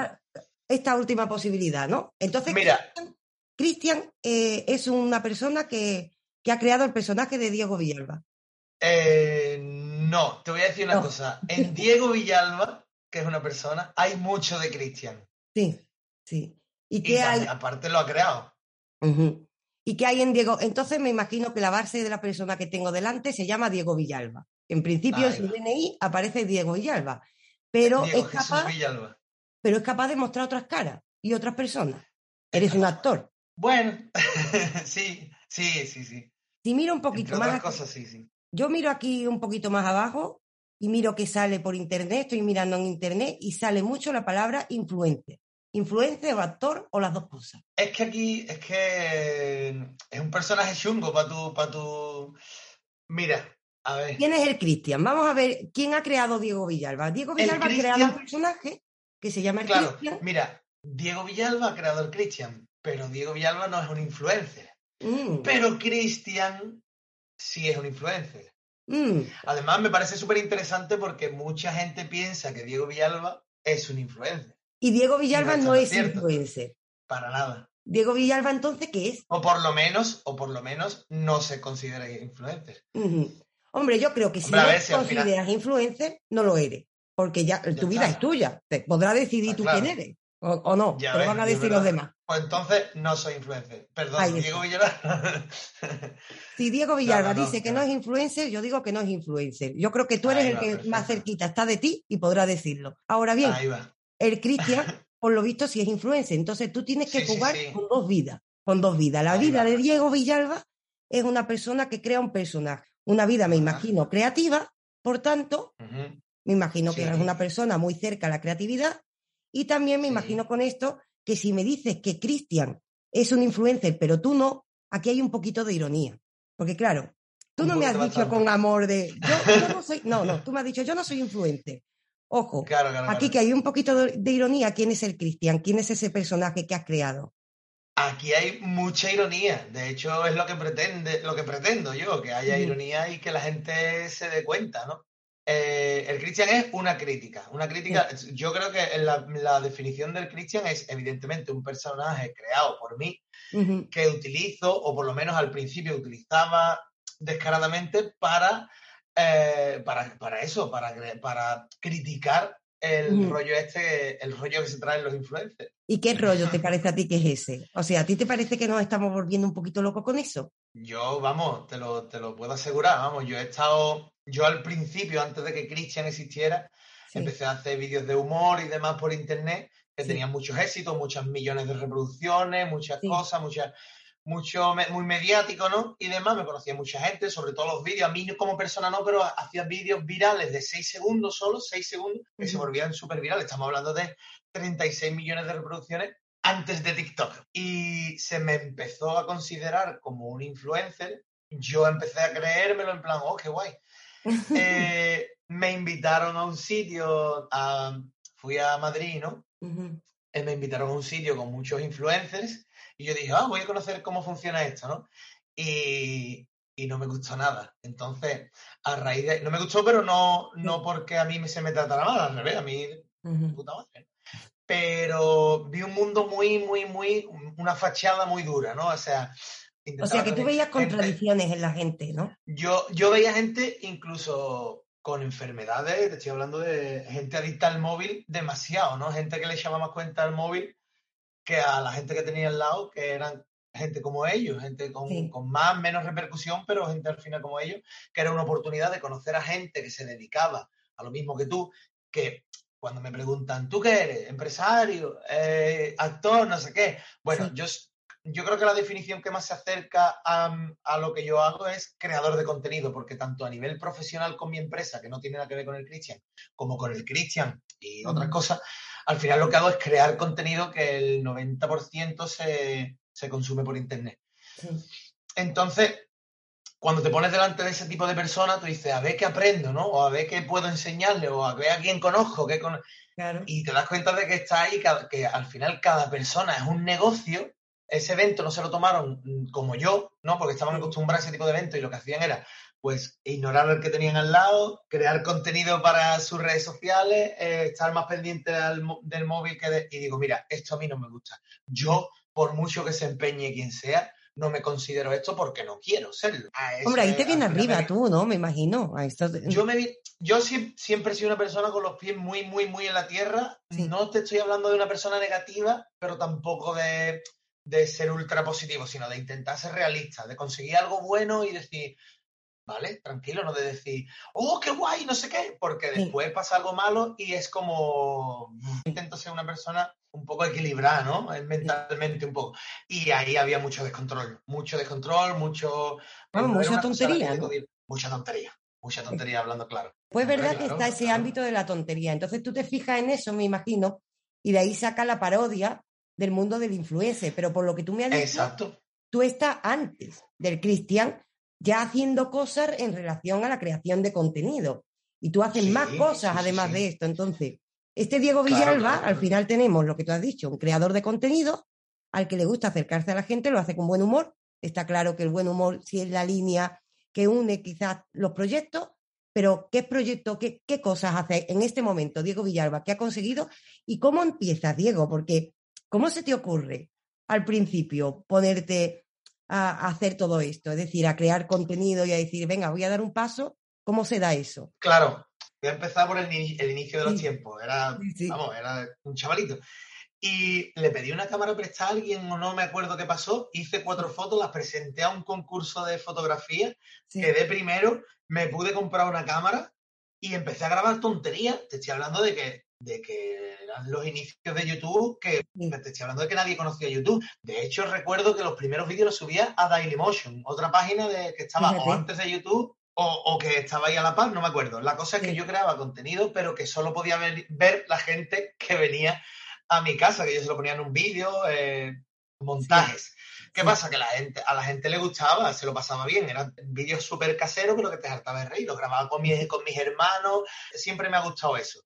Esta última posibilidad, ¿no? Entonces, Mira. Cristian- Cristian eh, es una persona que, que ha creado el personaje de Diego Villalba. Eh, no, te voy a decir una No. cosa. En Diego Villalba, que es una persona, hay mucho de Cristian. Sí, sí. ¿Y Y qué hay? aparte lo ha creado. ¿Y qué hay en Diego? Entonces me imagino que la base de la persona que tengo delante se llama Diego Villalba. En principio en su. DNI aparece Diego Villalba, pero Diego es, capaz, Villalba. pero es capaz de mostrar otras caras y otras personas. Eres un actor. Bueno, sí, sí, sí, sí. Si miro un poquito más, otras aquí- cosas, sí, sí. yo miro aquí un poquito más abajo y miro que sale por internet, estoy mirando en internet y sale mucho la palabra influencer. Influencer o actor o las dos cosas. Es que aquí, es que es un personaje chungo para tu, para tu... Mira, a ver. ¿Quién es el Cristian? Vamos a ver quién ha creado Diego Villalba. Diego Villalba ha creado un personaje que se llama el Claro, mira, Diego Villalba ha creado el Cristian, pero Diego Villalba no es un influencer. Mm, Pero Cristian sí es un influencer. Mm. Además, me parece súper interesante porque mucha gente piensa que Diego Villalba es un influencer. Y Diego Villalba no es cierto. influencer. Para nada. Diego Villalba entonces, ¿qué es? O por lo menos, o por lo menos, no se considera influencer. Hombre, yo creo que si Hombre, no final- consideras influencer, no lo eres. Porque ya, tu vida es tuya. Te podrá decidir Está tú claro. quién eres. O, o no, Ya ves, van a decir los demás. Pues entonces no soy influencer. Perdón, Diego Villalba. Si Diego Villalba no, dice que no. es influencer, yo digo que no es influencer. Yo creo que tú eres el que perfecto. más cerquita está de ti y podrá decirlo. Ahora bien, el Cristian, por lo visto, sí es influencer. Entonces tú tienes que Sí, jugar sí. con dos vidas. Con dos vidas. La Ahí vida va. de Diego Villalba es una persona que crea un personaje. Una vida, me imagino, creativa. Por tanto, me imagino que eres una persona muy cerca a la creatividad. Y también me imagino con esto que si me dices que Cristian es un influencer, pero tú no, aquí hay un poquito de ironía. Porque claro, tú Un no me has dicho bastante. con amor de, yo, yo no soy, no, no, tú me has dicho, yo no soy influencer. Ojo, Claro, claro, aquí claro. que hay un poquito de, de ironía, ¿quién es el Cristian? ¿Quién es ese personaje que has creado? Aquí hay mucha ironía. De hecho, es lo que pretende, lo que pretendo yo, que haya ironía y que la gente se dé cuenta, ¿no? Eh, el Christian es una crítica. Una crítica. Yo creo que la, la definición del Christian es evidentemente un personaje creado por mí que utilizo, o por lo menos al principio utilizaba descaradamente para, eh, para, para eso, para, para criticar el rollo este, el rollo que se traen los influencers. ¿Y qué rollo te parece a ti que es ese? O sea, ¿a ti te parece que nos estamos volviendo un poquito locos con eso? Yo, vamos, te lo, te lo puedo asegurar, vamos, yo he estado, yo al principio, antes de que Christian existiera, Sí. empecé a hacer vídeos de humor y demás por internet, que Sí. tenían muchos éxitos, muchos millones de reproducciones, muchas Sí. cosas, muchas, mucho, muy mediático, ¿no? Y demás, me conocía mucha gente, sobre todo los vídeos, a mí como persona no, pero hacía vídeos virales de 6 segundos solo, 6 segundos, que se Ujú. volvían súper virales, estamos hablando de 36 millones de reproducciones antes de TikTok. Y se me empezó a considerar como un influencer. Yo empecé a creérmelo en plan, oh, qué guay. Eh, me invitaron a un sitio, a- fui a Madrid, ¿no? Eh, me invitaron a un sitio con muchos influencers y yo dije, ah, voy a conocer cómo funciona esto, ¿no? Y, y no me gustó nada. Entonces, a raíz de... No me gustó, pero no, no porque a mí se me tratara mal, al revés, a mí Ujú. puta madre. Pero vi un mundo muy, muy, muy, una fachada muy dura, ¿no? O sea, O sea, que tú veías gente- contradicciones en la gente, ¿no? yo, yo veía gente incluso con enfermedades, te estoy hablando de gente adicta al móvil demasiado, ¿no? Gente que le echaba más cuenta al móvil que a la gente que tenía al lado, que eran gente como ellos, gente con, Sí. con más, menos repercusión, pero gente al final como ellos, que era una oportunidad de conocer a gente que se dedicaba a lo mismo que tú, que cuando me preguntan, ¿tú qué eres? ¿Empresario? Eh, ¿Actor? No sé qué. Bueno, Sí. yo, yo creo que la definición que más se acerca a, a lo que yo hago es creador de contenido, porque tanto a nivel profesional con mi empresa, que no tiene nada que ver con el Christian, como con el Christian y otras cosas, al final lo que hago es crear contenido que el 90% se, se consume por internet. Sí. Entonces, cuando te pones delante de ese tipo de personas, tú dices, a ver qué aprendo, ¿no? O a ver qué puedo enseñarle, o a ver a quién conozco, qué con... Claro. y te das cuenta de que está ahí, que al final cada persona es un negocio. Ese evento no se lo tomaron mm, como yo, ¿no? Porque estaban acostumbrados a ese tipo de eventos y lo que hacían era, pues, ignorar al que tenían al lado, crear contenido para sus redes sociales, eh, estar más pendiente del móvil que de- y digo, mira, esto a mí no me gusta. Yo, por mucho que se empeñe quien sea, no me considero esto porque no quiero serlo. Hombre, ahí te viene arriba me- tú, ¿no? Me imagino. A esto te- yo, me yo sie- siempre he sido una persona con los pies muy, muy, muy en la tierra. Sí. No te estoy hablando de una persona negativa, pero tampoco de, de ser ultra positivo, sino de intentar ser realista, de conseguir algo bueno y decir, vale, tranquilo, no de decir, oh, qué guay, no sé qué, porque después pasa algo malo y es como, intento ser una persona un poco equilibrada, ¿no? Mentalmente un poco. Y ahí había mucho descontrol, mucho descontrol, mucho... Vamos, no era mucha tontería, Mucha tontería, mucha tontería hablando claro. Pues verdad que está ese claro. ámbito de la tontería. Entonces tú te fijas en eso, me imagino, y de ahí saca la parodia del mundo del influencer. Pero por lo que tú me has dicho, Exacto. tú estás antes del Cristian ya haciendo cosas en relación a la creación de contenido. Y tú haces Sí, más cosas sí, además sí. de esto. Entonces, este Diego Claro, Villalba, claro, al final tenemos lo que tú has dicho, un creador de contenido al que le gusta acercarse a la gente, lo hace con buen humor. Está claro que el buen humor sí es la línea que une quizás los proyectos, pero ¿qué proyecto, qué, qué cosas hace en este momento Diego Villalba? ¿Qué ha conseguido? ¿Y cómo empiezas, Diego? Porque, ¿cómo se te ocurre al principio ponerte a, a hacer todo esto? Es decir, a crear contenido y a decir, venga, voy a dar un paso. ¿Cómo se da eso? Claro, voy a empezar por el, ni- el inicio de los Sí. tiempos. Era, Sí, vamos, era un chavalito. y le pedí una cámara prestada a alguien o no me acuerdo qué pasó, hice cuatro fotos, las presenté a un concurso de fotografía, quedé primero, me pude comprar una cámara y empecé a grabar tonterías. Te estoy hablando de que, de que eran los inicios de YouTube, que te estoy hablando de que nadie conocía YouTube. De hecho, recuerdo que los primeros vídeos los subía a Dailymotion, otra página de, que estaba o antes de YouTube o, o, que estaba ahí a la par, no me acuerdo. La cosa es que yo creaba contenido, pero que solo podía ver, ver la gente que venía a mi casa, que yo se lo ponía en un vídeo, eh, montajes. ¿Qué pasa? Que la gente, a la gente le gustaba, se lo pasaba bien. Eran vídeos súper caseros, pero que te hartaba de reír. Lo grababa con mis, con mis hermanos. Siempre me ha gustado eso.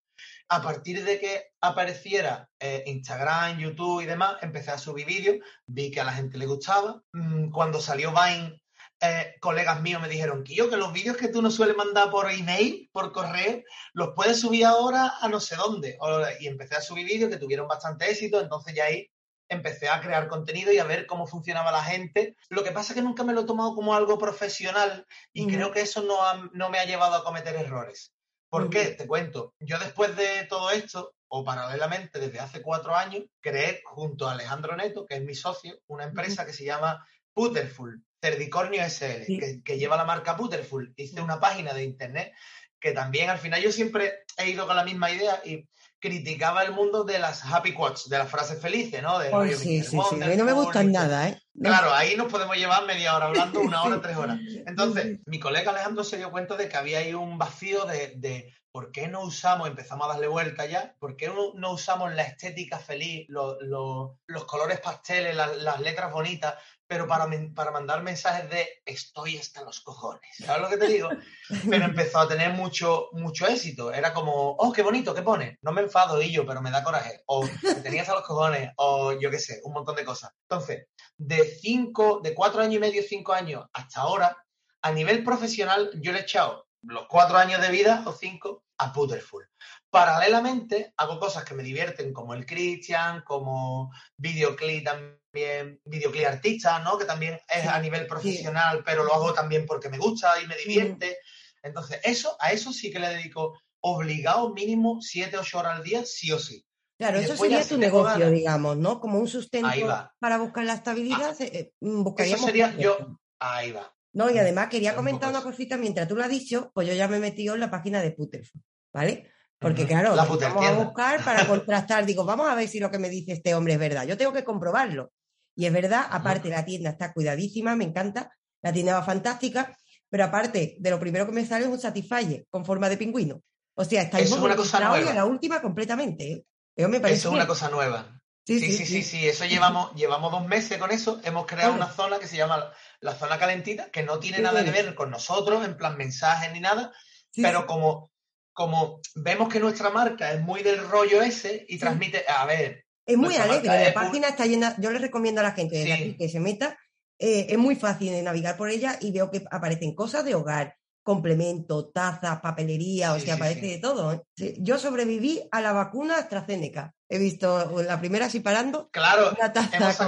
A partir de que apareciera eh, Instagram, YouTube y demás, empecé a subir vídeos. Vi que a la gente le gustaba. Mm, cuando salió Vine, eh, colegas míos me dijeron que yo que los vídeos que tú no sueles mandar por email, por correo, los puedes subir ahora a no sé dónde. Y empecé a subir vídeos que tuvieron bastante éxito, entonces ya ahí empecé a crear contenido y a ver cómo funcionaba la gente. Lo que pasa es que nunca me lo he tomado como algo profesional y creo que eso no, me ha llevado a cometer errores. ¿Por qué? Te cuento. Yo después de todo esto, o paralelamente desde hace cuatro años, creé junto a Alejandro Neto, que es mi socio, una empresa que se llama Putterful, Cerdicornio SL, que, que, lleva la marca Putterful. Hice una página de internet que también al final yo siempre he ido con la misma idea y criticaba el mundo de las happy quotes, de las frases felices, ¿no? De sí, sí, sí. A mí no me gustan nada, ¿eh? Claro, ahí nos podemos llevar media hora hablando, una hora, tres horas. Entonces, mi colega Alejandro se dio cuenta de que había ahí un vacío de, de ¿por qué no usamos, empezamos a darle vuelta ya, ¿por qué no, no usamos la estética feliz, los colores pasteles, las letras bonitas, pero para, para mandar mensajes de estoy hasta los cojones. ¿Sabes lo que te digo? Pero empezó a tener mucho, mucho éxito. Era como, oh, qué bonito, ¿qué pone? No me enfado y yo, pero me da coraje. O me tenía hasta los cojones, o yo qué sé, un montón de cosas. Entonces, de cinco, de cuatro años y medio, cinco años hasta ahora, a nivel profesional, yo le he echado los cuatro años de vida o cinco a Putterful. Paralelamente, hago cosas que me divierten, como el Christian, como videoclip también, videoclip artista, ¿no? Que también es a nivel profesional, pero lo hago también porque me gusta y me divierte. Entonces, eso, a eso sí que le dedico obligado mínimo siete, ocho horas al día, sí o sí. Claro, eso sería tu negocio, digamos, ¿no? Como un sustento para buscar la estabilidad, ah, eh, buscaríamos... Eso sería, yo, ahí va. No, y además quería comentar una cosita mientras tú lo has dicho, pues yo ya me he metido en la página de Putterful, ¿vale? Porque claro, vamos a buscar para contrastar, digo, vamos a ver si lo que me dice este hombre es verdad. Yo tengo que comprobarlo. Y es verdad, aparte la tienda está cuidadísima, me encanta, la tienda va fantástica, pero aparte de lo primero que me sale es un Satisfyer con forma de pingüino. O sea, está es una cosa nueva. la última completamente. ¿eh? Eso, me parece es una cosa nueva. Sí sí sí, sí, eso llevamos, llevamos dos meses con eso. Hemos creado una zona que se llama la zona calentita, que no tiene nada que ver con nosotros, en plan mensajes ni nada, pero como como vemos que nuestra marca es muy del rollo ese y transmite, a ver. Es muy alegre, la página está llena, yo le recomiendo a la gente que se meta, eh, es muy fácil de navegar por ella y veo que aparecen cosas de hogar, complementos, tazas, papelería, o sea, aparece de todo. ¿eh? Yo sobreviví a la vacuna AstraZeneca. He visto la primera así parando. Claro, hemos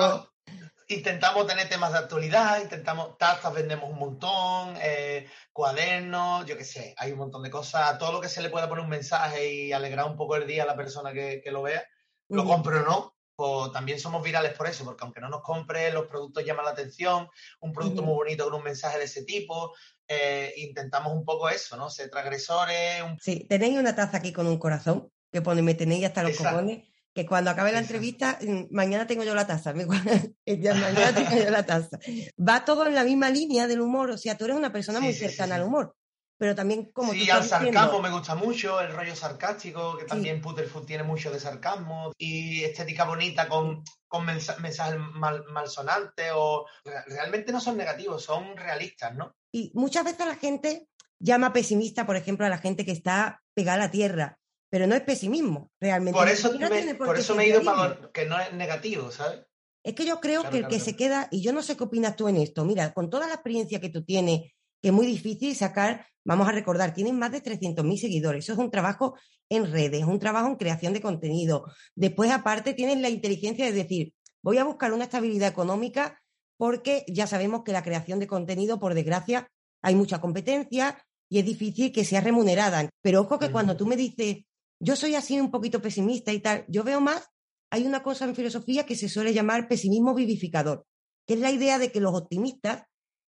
intentamos tener temas de actualidad, intentamos, tazas vendemos un montón, eh, cuadernos, yo qué sé, hay un montón de cosas, todo lo que se le pueda poner un mensaje y alegrar un poco el día a la persona que, lo vea, lo compre o no, pues también somos virales por eso, porque aunque no nos compre, los productos llaman la atención, un producto muy bonito con un mensaje de ese tipo, eh, intentamos un poco eso, ¿no? Ser transgresores. Sí, tenéis una taza aquí con un corazón, que pone, me tenéis hasta los cojones que cuando acabe la entrevista, mm, mañana tengo yo la taza, mañana tengo yo la taza. Va todo en la misma línea del humor, o sea, tú eres una persona muy cercana al humor, pero también como... Sí, al sarcasmo me gusta mucho, el rollo sarcástico, que también Putterfood tiene mucho de sarcasmo, y estética bonita con, con mensajes mal, malsonantes, o realmente no son negativos, son realistas, ¿no? Y muchas veces la gente llama pesimista, por ejemplo, a la gente que está pegada a la tierra, pero no es pesimismo, realmente. Por eso, me, por eso me he ido para que no es negativo, ¿sabes? Es que yo creo que el que se queda, y yo no sé qué opinas tú en esto, mira, con toda la experiencia que tú tienes, que es muy difícil sacar, vamos a recordar, tienen más de 300.000 seguidores, eso es un trabajo en redes, un trabajo en creación de contenido. Después, aparte, tienen la inteligencia de decir, voy a buscar una estabilidad económica porque ya sabemos que la creación de contenido, por desgracia, hay mucha competencia y es difícil que sea remunerada. Pero ojo que cuando tú me dices, yo soy así un poquito pesimista y tal. Yo veo más hay una cosa en filosofía que se suele llamar pesimismo vivificador, que es la idea de que los optimistas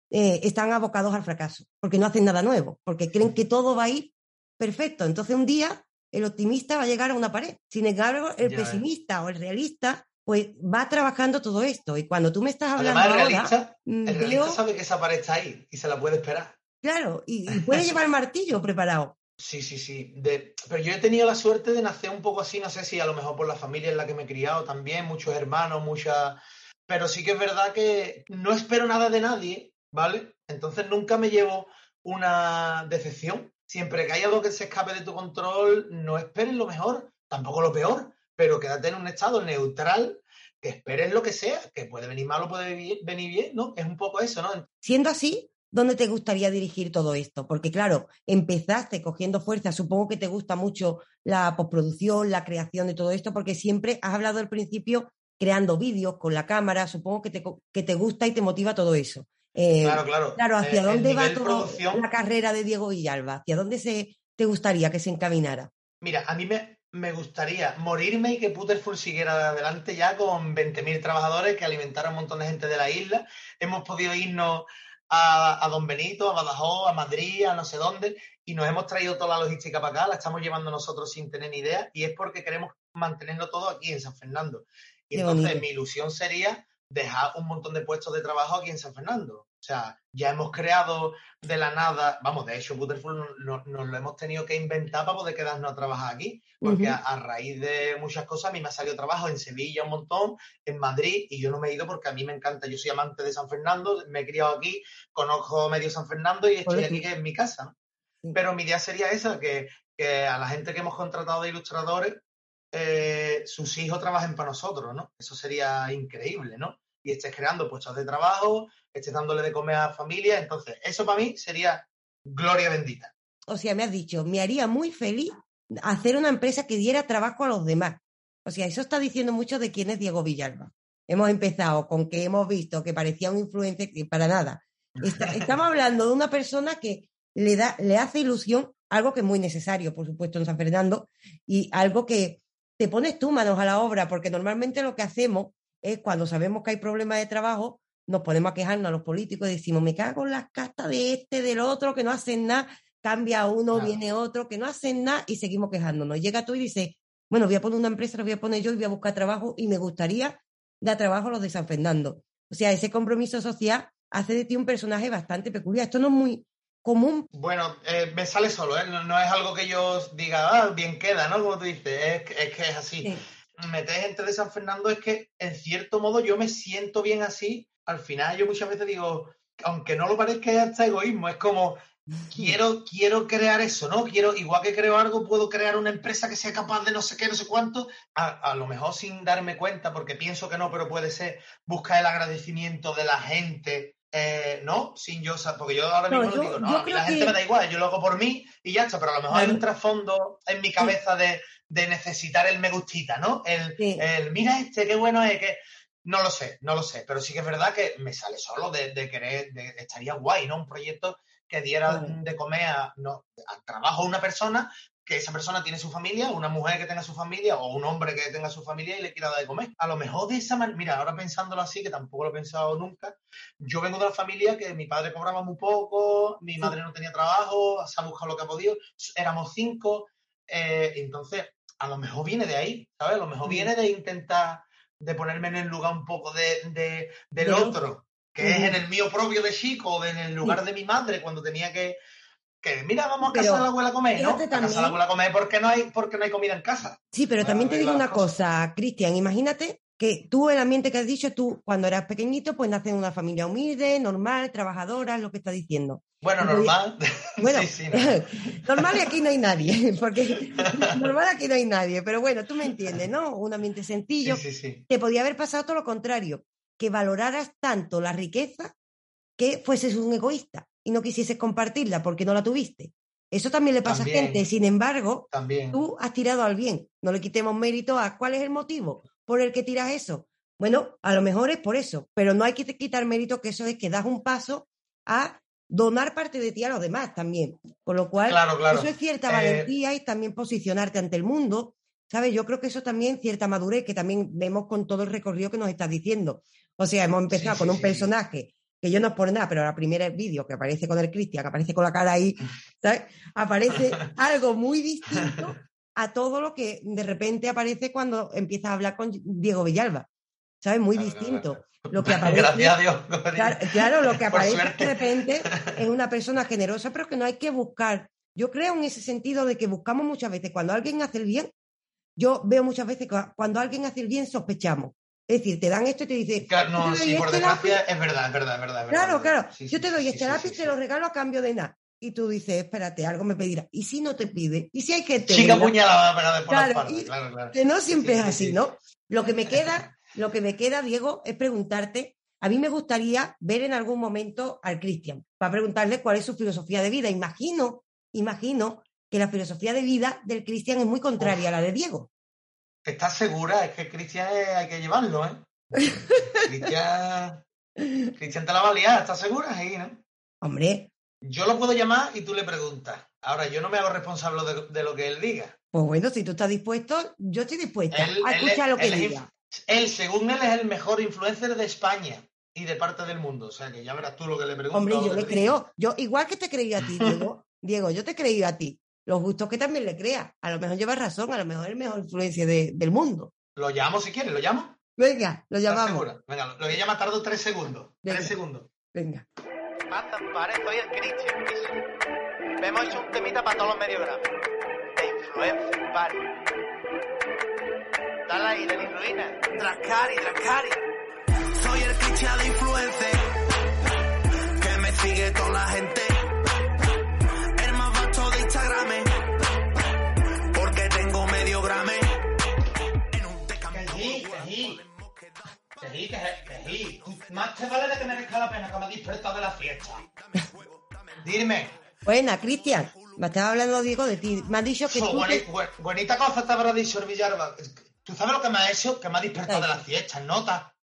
eh, están abocados al fracaso, porque no hacen nada nuevo, porque creen que todo va a ir perfecto. Entonces un día el optimista va a llegar a una pared. Sin embargo, el Ya, pesimista o el realista, pues va trabajando todo esto. Y cuando tú me estás hablando Además, el realista, mm, el realista veo- sabe que esa pared está ahí y se la puede esperar. claro, y, y puede llevar martillo preparado. Sí, sí, sí. De- pero yo he tenido la suerte de nacer un poco así, no sé si a lo mejor por la familia en la que me he criado también, muchos hermanos, muchas... Pero sí que es verdad que no espero nada de nadie, ¿vale? Entonces nunca me llevo una decepción. Siempre que hay algo que se escape de tu control, no esperes lo mejor, tampoco lo peor, pero quédate en un estado neutral, que esperes lo que sea, que puede venir mal o puede venir bien, ¿no? Es un poco eso, ¿no? Siendo así, ¿dónde te gustaría dirigir todo esto? Porque claro, empezaste cogiendo fuerza, supongo que te gusta mucho la postproducción, la creación de todo esto, porque siempre has hablado al principio creando vídeos con la cámara, supongo que te, que te gusta y te motiva todo eso. Eh, Claro, claro. Claro, ¿hacia Eh, dónde va toda producción- la carrera de Diego Villalba? ¿Hacia dónde se, te gustaría que se encaminara? Mira, a mí me, me gustaría morirme y que Putterful siguiera adelante ya con 20.000 trabajadores que alimentara a un montón de gente de la isla. Hemos podido irnos a, a Don Benito, a Badajoz, a Madrid, a no sé dónde, y nos hemos traído toda la logística para acá, la estamos llevando nosotros sin tener ni idea, y es porque queremos mantenerlo todo aquí en San Fernando. Y Qué entonces bonito. mi ilusión sería dejar un montón de puestos de trabajo aquí en San Fernando. O sea, ya hemos creado de la nada, vamos, de hecho, no- nos lo hemos tenido que inventar para poder quedarnos a trabajar aquí, porque a, a raíz de muchas cosas a mí me ha salido trabajo en Sevilla un montón, en Madrid, y yo no me he ido porque a mí me encanta, yo soy amante de San Fernando, me he criado aquí, conozco medio San Fernando y estoy aquí que es mi casa. Pero mi idea sería esa, que, que a la gente que hemos contratado de ilustradores, eh, sus hijos trabajen para nosotros, ¿no? Eso sería increíble, ¿no? Y estés creando puestos de trabajo, estés dándole de comer a familia. Entonces, eso para mí sería gloria bendita. O sea, me has dicho, me haría muy feliz hacer una empresa que diera trabajo a los demás. O sea, eso está diciendo mucho de quién es Diego Villalba. Hemos empezado con que hemos visto que parecía un influencer y para nada. Estamos hablando de una persona que le da, le hace ilusión algo que es muy necesario, por supuesto, en San Fernando, y algo que te pones tú manos a la obra, porque normalmente lo que hacemos es cuando sabemos que hay problemas de trabajo, nos ponemos a quejarnos a los políticos y decimos, me cago en las castas de este, del otro, que no hacen nada, cambia uno, Claro. viene otro, que no hacen nada y seguimos quejándonos. Llega tú y dices, bueno, voy a poner una empresa, la voy a poner yo y voy a buscar trabajo y me gustaría dar trabajo a los de San Fernando. O sea, ese compromiso social hace de ti un personaje bastante peculiar. Esto no es muy común. Bueno, eh, me sale solo, ¿eh? No, no es algo que yo diga, ah, bien queda, ¿no? Como tú dices, es, que- es que es así. Sí. Meter gente de San Fernando es que, en cierto modo, yo me siento bien así. Al final, yo muchas veces digo, aunque no lo parezca, es hasta egoísmo. Es como, quiero, quiero crear eso, ¿no? Quiero, igual que creo algo, puedo crear una empresa que sea capaz de no sé qué, no sé cuánto. A, a lo mejor sin darme cuenta, porque pienso que no, pero puede ser, buscar el agradecimiento de la gente. eh, no, sin yo, porque yo ahora No, mismo yo- digo, no, la gente que- me da igual, yo lo hago por mí y ya está, pero a lo mejor hay un trasfondo en mi cabeza de, de necesitar el me gustita, ¿no? El, Sí. el mira este, qué bueno es, que no lo sé, no lo sé, pero sí que es verdad que me sale solo de, de querer, de, estaría guay, ¿no? Un proyecto que diera de comer a, no, a trabajo a una persona, que esa persona tiene su familia, una mujer que tenga su familia o un hombre que tenga su familia y le quiera dar de comer. A lo mejor de esa manera, mira, ahora pensándolo así, que tampoco lo he pensado nunca, yo vengo de una familia que mi padre cobraba muy poco, mi madre no tenía trabajo, se ha buscado lo que ha podido, éramos cinco, eh, entonces a lo mejor viene de ahí, ¿sabes? A lo mejor Mm. viene de intentar, de ponerme en el lugar un poco de, de- del otro, que es en el mío propio de chico, o en el lugar de mi madre, cuando tenía que, que mira, vamos a Pero casa de la abuela a comer, ¿no? fíjate A casa de también- la abuela a comer porque no hay, porque no hay comida en casa. Sí, pero también te digo una cosa, Cristian, imagínate que tú, el ambiente que has dicho, tú cuando eras pequeñito, pues naces en una familia humilde, normal, trabajadora, lo que estás diciendo. Bueno, normal. Bueno, sí, sí, no. normal y aquí no hay nadie, porque normal aquí no hay nadie, pero bueno, tú me entiendes, ¿no? Un ambiente sencillo. sí, sí, sí. Te podía haber pasado todo lo contrario, que valoraras tanto la riqueza que fueses un egoísta y no quisieses compartirla porque no la tuviste. Eso también le pasa a gente. Sin embargo, También. tú has tirado al bien. No le quitemos mérito a cuál es el motivo por el que tiras eso. Bueno, a lo mejor es por eso, pero no hay que quitar mérito que eso es que das un paso a donar parte de ti a los demás también. Con lo cual, Claro, claro. eso es cierta Eh, valentía y también posicionarte ante el mundo ¿sabes? Yo creo que eso también cierta madurez que también vemos con todo el recorrido que nos estás diciendo. O sea, hemos empezado Sí, con sí, un sí. personaje que yo no es por nada, pero la primera vídeo que aparece con el Cristian, que aparece con la cara ahí, ¿sabes? Aparece algo muy distinto a todo lo que de repente aparece cuando empiezas a hablar con Diego Villalba. ¿Sabes? Muy Claro, claro, distinto. Lo que aparece, Gracias a Dios. Claro, lo que aparece de repente es una persona generosa, pero que no hay que buscar. Yo creo en ese sentido de que buscamos muchas veces, cuando alguien hace el bien, yo veo muchas veces que cuando alguien hace el bien sospechamos. Es decir, te dan esto y te dicen, Claro, "Yo no, te doy sí, por este desgracia lápiz". es verdad, es verdad, es verdad. es Claro, verdad. claro. Sí, yo te doy sí, este lápiz, sí, te lo regalo a cambio de nada. Y tú dices, espérate, algo me pedirá. ¿Y si no te pide? ¿Y si hay gente Chica buena? puñalada pegada por Claro, la espalda, y- claro, claro. Que no siempre Sí, es sí, así, sí. ¿no? Lo que me queda, lo que me queda, Diego, es preguntarte. A mí me gustaría ver en algún momento al Cristian para preguntarle cuál es su filosofía de vida. Imagino, imagino que la filosofía de vida del Cristian es muy contraria a la de Diego. ¿Estás segura? Es que Cristian hay que llevarlo, ¿eh? Cristian. Cristian te la va a liar, ¿estás segura? Ahí, ¿no? Hombre, Yo lo puedo llamar y tú le preguntas. Ahora, yo no me hago responsable de, de lo que él diga. pues bueno, si tú estás dispuesto, yo estoy dispuesta Él, a escuchar es- lo que él diga. él, según él, es el mejor influencer de España y de parte del mundo. O sea, que ya verás tú lo que le preguntas. Hombre, yo lo le creo. Yo, igual que te creí a ti, Diego, Diego, yo te creí a ti. Los gustos que también le creas. A lo mejor llevas razón, a lo mejor es el mejor influencia de- del mundo. Lo llamo si quieres, lo llamo. Venga, lo ¿Estás llamamos. Venga, lo, lo voy a llamar tardo tres segundos. Venga. Tres segundos. Venga. Pasa, pare? Soy el Christian. Hemos hecho un temita para todos los mediogramas. De influencer, pare. Dale ahí, de ruina. Drascari, Drascari. Soy el Cristian de influencer que me sigue toda la gente. Sí, que. Tú- Más te vale de que merezca la pena que me has despertado de la fiesta. Dime. Buena, Cristian. Me estaba hablando, Diego, de ti. Me han dicho que So, tú te- bonita cosa te habrá dicho el Villarba. ¿Tú sabes lo que me ha hecho? Que me ha despertado de la fiesta, ¿nota?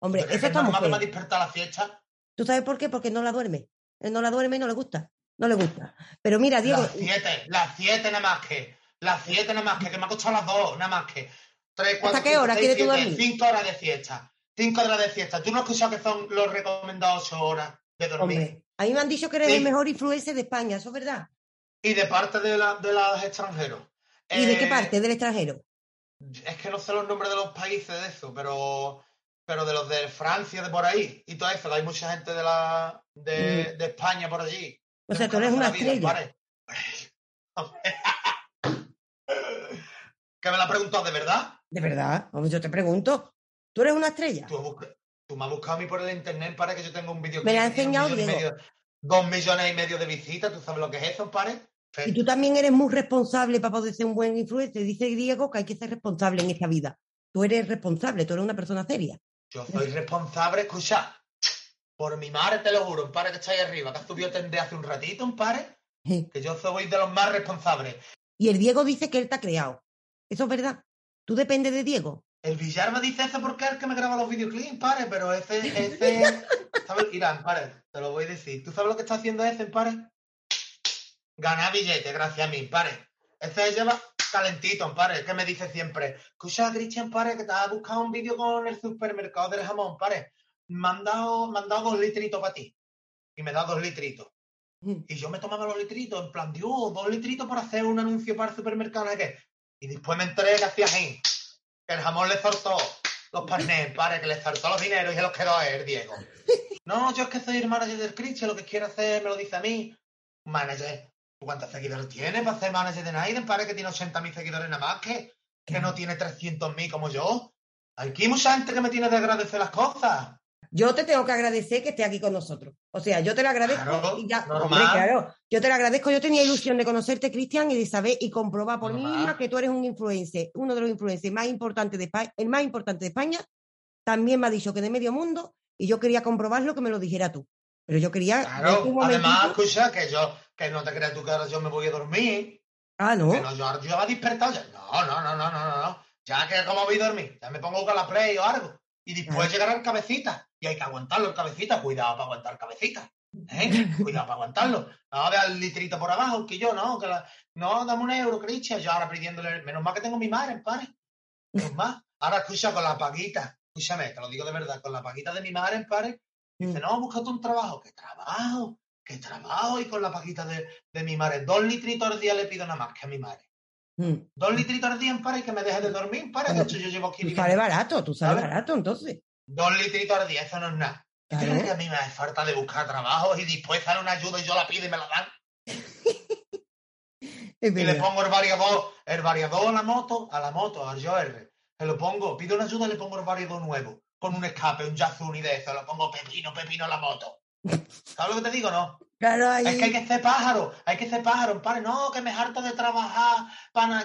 Hombre, ¿Tú crees eso es está normal que me ha despertado la fiesta? ¿Tú sabes por qué? Porque no la duerme. Él no la duerme y no le gusta. No le gusta. Pero mira, Diego, Las siete, las siete nada más que. Las siete nada más que, que me ha costado las dos, nada más que. Tres, cuatro, qué cinco, hora seis, quieres tú dormir? Cinco horas de fiesta. Cinco horas de fiesta. ¿Tú no has escuchado que son los recomendados ocho horas de dormir? hombre, a mí me han dicho que eres Sí. el mejor influencer de España, ¿eso es verdad? Y de parte de, la, de los extranjeros. ¿Y de qué Eh, parte? Del extranjero. Es que no sé los nombres de los países de eso, pero pero de los de Francia, de por ahí, y todo eso, hay mucha gente de la de, de España por allí. Mm. O sea, tú eres una vida, estrella. ¿Que me la preguntas de verdad? De verdad. Yo te pregunto. ¿Tú eres una estrella? Tú, me has buscado a mí por el internet para que yo tenga un vídeo Me la ha que tiene un enseñado Diego. medio- dos millones y medio de visitas, ¿tú sabes lo que es eso, pare? Y tú también eres muy responsable para poder ser un buen influencer. Dice Diego que hay que ser responsable en esta vida. Tú eres responsable, tú eres una persona seria. Yo soy responsable, escucha, por mi madre te lo juro, un pare que está ahí arriba, que has subido tende hace un ratito, un pare, que yo soy de los más responsables. Y el Diego dice que él te ha creado. Eso es verdad. Tú dependes de Diego. El Villar me dice eso porque es el que me graba los videoclips, pare, pero ese, ese, ¿sabes? Irán, pare, te lo voy a decir. ¿Tú sabes lo que está haciendo ese, pare? Ganar billetes, gracias a mí, pare. Ese lleva calentito, pare, que me dice siempre, escucha, Cristian, pare, que te has buscado un vídeo con el supermercado del jamón, pare. Me han dado, me han dado dos litritos para ti. Y me da dos litritos. Y yo me tomaba los litritos, en plan, Dios, dos litritos para hacer un anuncio para el supermercado, ¿no qué? Y después me enteré que hacía que el jamón le soltó los parnés, pare, que le soltó los dineros y se los quedó a él, Diego. No, yo es que soy el manager del Christian, lo que quiero hacer me lo dice a mí. Manager, ¿tú cuántos seguidores tienes para ser manager de Naiden? Pare que tiene 80.000 seguidores nada más, que, que no tiene 300.000 como yo. Aquí hay mucha gente que me tiene de agradecer las cosas. Yo te tengo que agradecer que esté aquí con nosotros. O sea, yo te lo agradezco Claro, y ya. Hombre, claro. Yo te lo agradezco. Yo tenía ilusión de conocerte, Cristian, y de saber y comprobar por mí misma que tú eres un influencer, uno de los influencers más importantes de España, el más importante de España. También me ha dicho que de medio mundo, y yo quería comprobarlo que me lo dijera tú. Pero yo quería. Claro, un además, escucha, que yo, que no te creas tú que ahora yo me voy a dormir. Ah, ¿no? Que no, yo, yo a despertar ya. No, no, no, no, no, no. Ya que como voy a dormir, ya me pongo a la play o algo. Y después Claro. llegará el cabecita. Y hay que aguantarlo el cabecita. Cuidado para aguantar el cabecita. ¿Eh? Cuidado para aguantarlo. No, ve al litrito por abajo, que yo no, que la... no, dame un euro, Cristian. Yo ahora pidiéndole, menos mal que tengo mi madre, padre. Menos mal. Ahora escucha con la paguita, escúchame, te lo digo de verdad, con la paguita de mi madre, padre. Dice, no, búscate un trabajo. ¿Qué trabajo? ¿Qué trabajo? Y con la paguita de, de mi madre. Dos litritos al día le pido nada más que a mi madre. Mm. Dos litritos al día, para y que me deje de dormir, para. De hecho, yo llevo aquí. Tú sales barato, tú sales ¿Sabes? barato, entonces. Dos litritos al día, eso no es nada. ¿Tú Claro. crees que a mí me hace falta de buscar trabajo y después sale una ayuda y yo la pido y me la dan? Y le pongo el variador, el variador a la moto, a la moto, al Joer. Se lo pongo, pido una ayuda y le pongo el variador nuevo. Con un escape, un Yazuni de eso, lo pongo pepino, pepino a la moto. ¿Sabes lo que te digo, no? Claro, ahí. Es que hay que ser pájaro, hay que ser pájaro, padre. No, que me harto de trabajar para...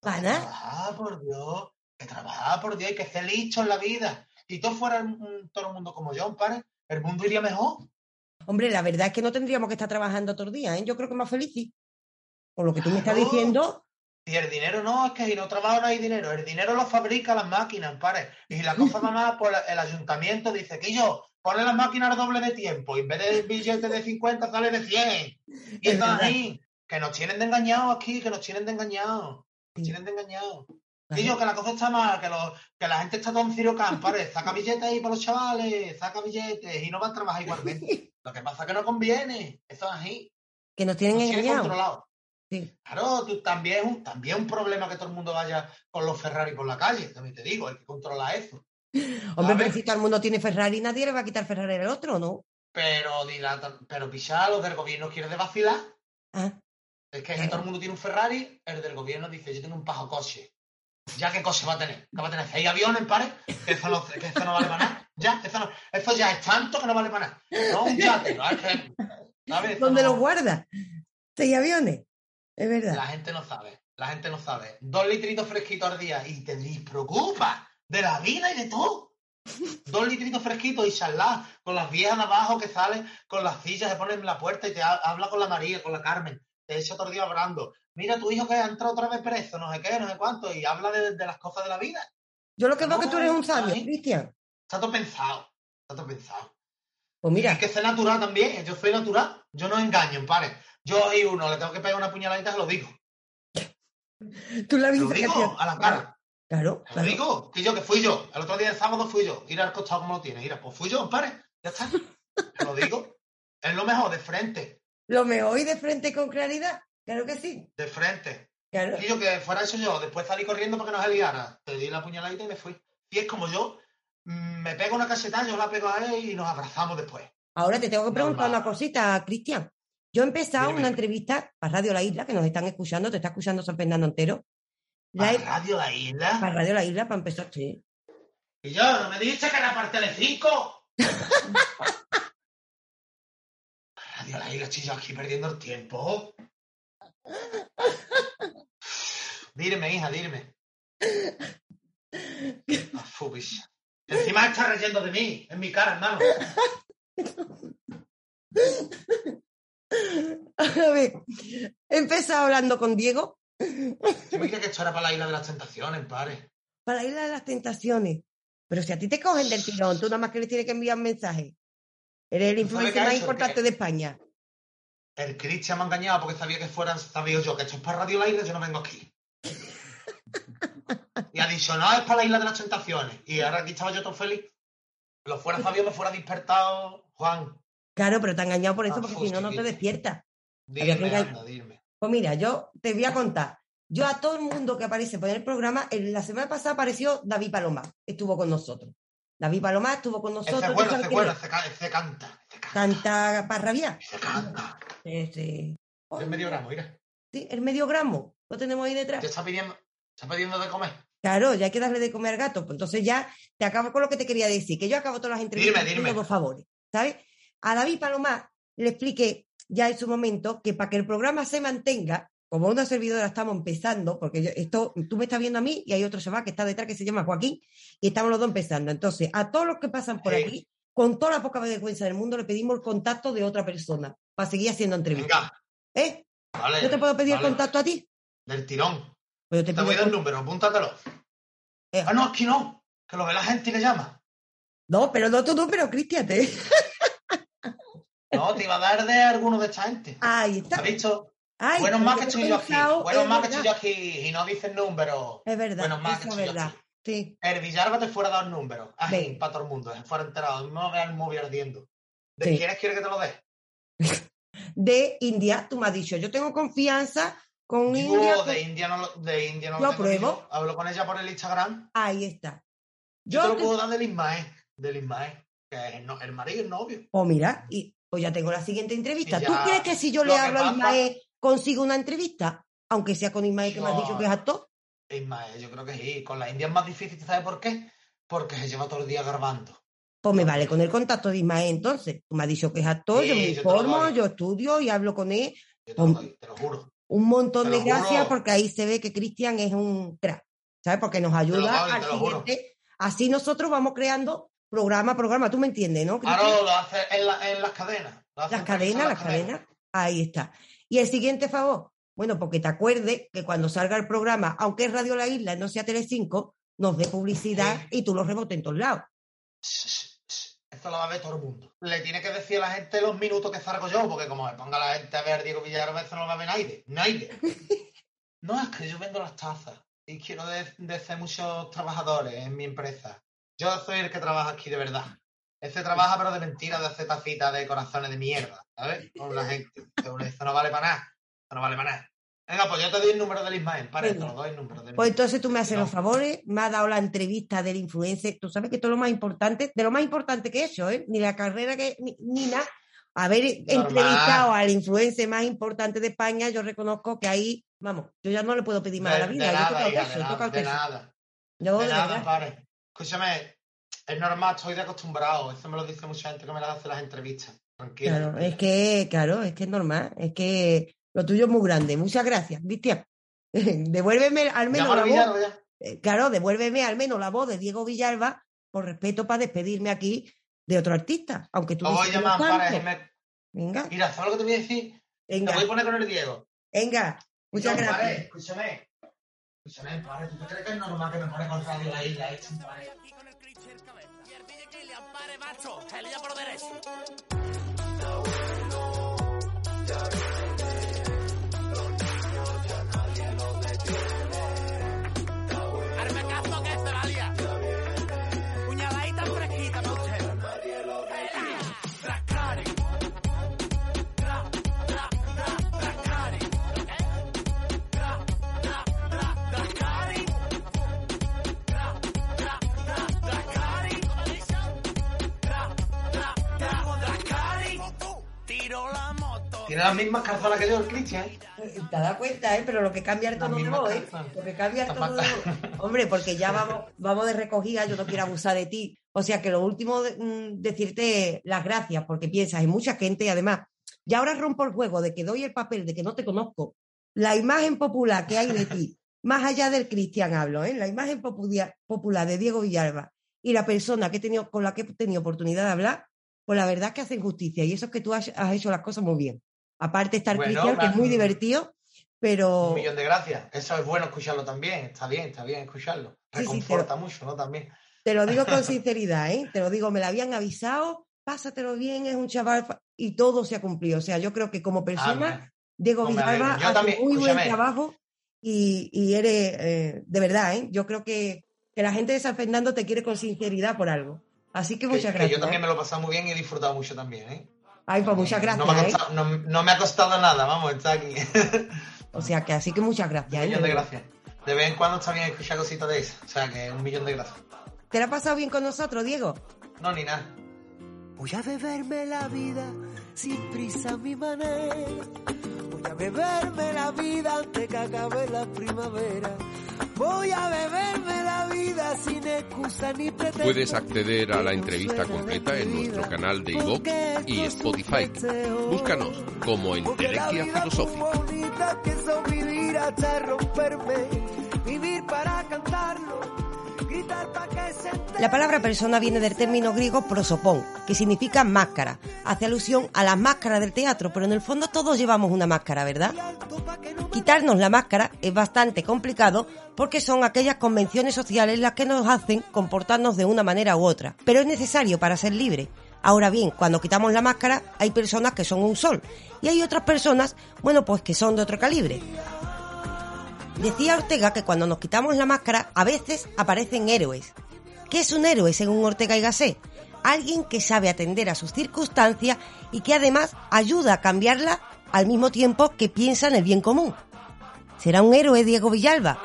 ¿Pana? Trabajar, por Dios. Que trabajar, por Dios, hay que ser listo en la vida. Si todo fuera todo el mundo como yo, padre, el mundo iría mejor. Hombre, la verdad es que no tendríamos que estar trabajando todo el día, ¿eh? Yo creo que más feliz. Por lo que tú me estás diciendo, Y el dinero no, es que si no trabajo no hay dinero. El dinero lo fabrica las máquinas, padre. Y la cosa mal, pues el ayuntamiento dice que yo pone las máquinas doble de tiempo. Y en vez de billete de 50 sale de 100. Y Es está verdad. ahí. Que nos tienen de engañados aquí, que nos tienen de engañados. Nos tienen de engañados. Y yo, que la cosa está mal, que, lo- que la gente está todo en cirocán, padre. Saca billetes ahí para los chavales, saca billetes y no van a trabajar igualmente. Lo que pasa es que no conviene. Eso es así. que nos tienen Nos engañados. Sí. Claro, tú, también, es un, también un problema que todo el mundo vaya con los Ferrari por la calle, también te digo, hay que controlar eso. Hombre, pero si todo el mundo tiene Ferrari, nadie le va a quitar Ferrari al otro, ¿no? Pero, dilata- pero los del gobierno quiere de vacilar. Ah. Es que si todo el mundo tiene un Ferrari, el del gobierno dice, yo tengo un pajo coche. ¿Ya qué coche va a tener? ¿Que va a tener seis aviones, pare? Que eso no, que eso no vale para nada. Ya, eso, no- eso ya es tanto que no vale para nada. No un yate, no es que... ¿sabes? ¿Dónde no- los guarda? Seis aviones. Es verdad. La gente no sabe, la gente no sabe. Dos litritos fresquitos al día y te preocupa de la vida y de todo. Dos litritos fresquitos y charlar con las viejas de abajo que salen con las sillas, se ponen en la puerta y te ha- habla con la María, con la Carmen. Te echa todo el día hablando. Mira, tu hijo que ha entrado otra vez preso, no sé qué, no sé cuánto, y habla de, de las cosas de la vida. Yo lo que veo que tú eres un No, sabio. Cristian. Está todo pensado, está todo pensado. Pues Y mira, hay que ser natural también, yo soy natural, yo no engaño, pare. Yo y uno le tengo que pegar una puñaladita, se lo digo. tú la Se lo digo a la cara. Claro, Te lo claro. digo, que yo, que fui yo. El otro día, el sábado, fui yo. Ir al costado como lo tienes. Mira, pues fui yo, pare. Ya está. Te lo digo. Es lo mejor, de frente. Lo mejor y de frente con claridad. Claro que sí. De frente. Claro. Y yo, que fuera eso yo. Después salí corriendo para que no se liara. Te di la puñaladita y me fui. Y es como yo. mm, Me pego una cachetada, yo la pego a él y nos abrazamos después. Ahora te tengo que preguntar Normal. una cosita, Cristian. Yo he empezado Dime. una entrevista para Radio La Isla, que nos están escuchando, te está escuchando San Fernando entero. ¿Para Radio La Isla? para Radio La Isla, para empezar, sí. Y yo, ¿no me dijiste que era para Telecinco? Radio La Isla, estoy yo aquí perdiendo el tiempo. Dime, hija, dime. Ah, fubis. Encima está reyendo de mí, en mi cara, hermano. A ver, he empezado hablando con Diego Yo me creía que esto era para la isla de las tentaciones, pare. para la Isla de las Tentaciones. Pero si a ti te cogen del tirón, tú nada más que les tienes que enviar un mensaje. Eres el ¿Tú sabes influencer más eso? importante de España. El Cristian me ha engañado porque sabía que fueran, sabía yo que esto es para Radio La Isla, yo no vengo aquí. Y ha dicho, no, es para la isla de las tentaciones. Y ahora aquí estaba yo todo feliz. Lo fuera Fabio, me fuera despertado Juan. Claro, pero te ha engañado por eso, Ah, porque si no, no te despiertas. Dime, anda, dime. Pues mira, yo te voy a contar. Yo a todo el mundo que aparece por el programa, en la semana pasada apareció David Palomar, estuvo con nosotros. David Palomar estuvo con nosotros. Ese es ¿tú bueno, sabes ese es quién bueno, es? ese, ca- ese canta. Canta para rabiar. Ese canta. Ese- Es medio gramo, mira. Sí, el medio gramo, lo tenemos ahí detrás. Te está pidiendo, está pidiendo de comer. Claro, ya hay que darle de comer al gato. Pues entonces ya te acabo con lo que te quería decir, que yo acabo todas las entrevistas Dime, dime. dos favores, ¿sabes? A David Palomar le expliqué ya en su momento que para que el programa se mantenga, como una servidora estamos empezando, porque yo- esto, tú me estás viendo a mí y hay otro chaval que está detrás que se llama Joaquín, y estamos los dos empezando. Entonces, a todos los que pasan por aquí, con toda la poca vergüenza del mundo, le pedimos el contacto de otra persona para seguir haciendo entrevistas. Venga, ¿Eh? vale. ¿Yo te puedo pedir vale. el contacto a ti? Del tirón. Pues yo te Te voy a dar el número, apúntatelo. Eh. Ah, no, aquí no. Que lo ve la gente y le llama. No, pero no tu número, Cristian. ¿eh? No, te iba a dar de alguno de esta gente. Ahí está. ¿Has visto? Ay, Buenos pues más que estoy yo aquí. es más que estoy yo aquí y no dicen números. Es verdad, Buenos más que estoy es yo verdad. aquí. Sí. El Villalba te fuera a dar números. Ve. para todo el mundo. Se fuera enterado. No veas el móvil ardiendo. ¿De Sí. quiénes quieres que te lo dé? De India, tú me has dicho, yo tengo confianza con India. Con- de India no lo, de India no Lo ni pruebo. Hablo con ella por el Instagram. Ahí está. Yo, Yo te lo puedo dar del Ismael. Del Ismael. Que es el, marido y el novio. Pues mira, y pues ya tengo la siguiente entrevista. ¿Tú crees que si yo le hablo a Ismael consigo una entrevista? Aunque sea con Ismael que me has dicho que es actor. Ismael, yo creo que sí. Con la India es más difícil, ¿sabes por qué? Porque se lleva todo el día grabando. Pues me vale con el contacto de Ismael entonces. Tú me has dicho que es actor, yo me Sí, yo informo, yo estudio y hablo con él. Yo te lo Pues, doy, te lo juro. un montón de gracias juro. porque ahí se ve que Cristian es un crack, ¿sabes? Porque nos ayuda doy, al siguiente. Así nosotros vamos creando programa programa, tú me entiendes, ¿no? Ahora lo hace en, la- en las cadenas. Las en cadenas, en las cadenas. Ahí está. Y el siguiente favor, bueno, porque te acuerdes que cuando salga el programa, aunque es Radio La Isla, no sea Telecinco, nos dé publicidad y tú lo rebotes en todos lados. Esto lo va a ver todo el mundo. Le tiene que decir a la gente los minutos que salgo yo, porque como me ponga la gente a ver a Diego Villarreal, eso no lo va a ver nadie. Nadie. No, es que yo vendo las tazas y quiero de- decir muchos trabajadores en mi empresa. Yo soy el que trabaja aquí de verdad. Este trabaja pero de mentira, de hacer tacitas de corazones de mierda, ¿sabes? Con la gente. Esto no vale para nada. Esto no vale para nada. Venga, pues yo te doy el número del Ismael. Para, te lo doy el número del Pues entonces tú me haces los favores, me has dado la entrevista del influencer. Tú sabes que esto es lo más importante, de lo más importante que he hecho, ¿eh? Ni la carrera que, ni, ni nada. Haber entrevistado al influencer más importante de España, yo reconozco que ahí, vamos, yo ya no le puedo pedir más a la De, vida. de yo el hija, queso, de el de queso. nada. Yo, de de nada, verdad. Escúchame, es normal, estoy de acostumbrado. Eso me lo dice mucha gente que me las hace las entrevistas. Tranquilo. Claro, es que, claro, es que es normal, es que lo tuyo es muy grande. Muchas gracias, Cristian. devuélveme al menos la voz. Ya. eh, claro, devuélveme al menos la voz de Diego Villalba por respeto para despedirme aquí de otro artista, aunque tú voy a llamar para Venga, Mira, ¿sabes lo que te voy a decir? Venga. Te voy a poner con el Diego. venga, muchas gracias. Escúchame. Escúchame, pare. ¿Tú te crees que es normal que me pone con Radio La Isla? Esto, pare. Arme Tiene las mismas calzonas que yo, el Cristian. Te das cuenta, ¿eh? Pero lo que cambia el La tono de misma voz, ¿eh? Lo que cambia el La tono de voz. Hombre, porque ya vamos, vamos de recogida, yo no quiero abusar de ti. O sea que lo último, mm, decirte las gracias, porque piensas en mucha gente y además, ya ahora rompo el juego de que doy el papel de que no te conozco. La imagen popular que hay de ti, más allá del Cristian hablo, ¿eh? La imagen popular, popular de Diego Villalba y la persona que he tenido, con la que he tenido oportunidad de hablar, pues la verdad es que hacen justicia y eso es que tú has, has hecho las cosas muy bien. Aparte está el Bueno, Cristian, que es muy divertido, pero... Un millón de gracias. Eso es bueno escucharlo también. Está bien, está bien escucharlo. Sí, sí, Reconforta mucho, ¿no? También. Te lo digo con sinceridad, ¿eh? Te lo digo, me lo habían avisado, pásatelo bien, es un chaval y todo se ha cumplido. O sea, yo creo que como persona, Ah, Diego Villalba. Yo hace también, muy buen trabajo y, y eres, eh, de verdad, ¿eh? Yo creo que, que la gente de San Fernando te quiere con sinceridad por algo. Así que muchas que gracias. yo también ¿eh? me lo he pasado muy bien y he disfrutado mucho también, ¿eh? Ay, pues muchas gracias. No me, ha ¿eh? costado, no, no me ha costado nada, vamos, está aquí. O sea, que así que muchas gracias. un ¿eh? millón de gracias. De vez en cuando está bien escuchar cositas de esas. O sea, que un millón de gracias. ¿Te la has pasado bien con nosotros, Diego? No, ni nada. Voy a beberme la vida sin prisa a mi manera. Voy a beberme la vida antes que acabe la primavera. Voy a beberme la vida sin excusa ni pretexto. Puedes acceder a la entrevista completa en nuestro canal de iVoox y Spotify. Búscanos como Entelequia Filosófica. bonita que son vivir hasta romperme. Vivir para cantarlo. La palabra persona viene del término griego prosopón, que significa máscara. Hace alusión a las máscaras del teatro, pero en el fondo todos llevamos una máscara, ¿verdad? Quitarnos la máscara es bastante complicado porque son aquellas convenciones sociales las que nos hacen comportarnos de una manera u otra. Pero es necesario para ser libre. Ahora bien, cuando quitamos la máscara, hay personas que son un sol y hay otras personas, bueno, pues que son de otro calibre. Decía Ortega que cuando nos quitamos la máscara, a veces aparecen héroes. ¿Qué es un héroe según Ortega y Gasset? Alguien que sabe atender a sus circunstancias y que además ayuda a cambiarla al mismo tiempo que piensa en el bien común. ¿Será un héroe Diego Villalba?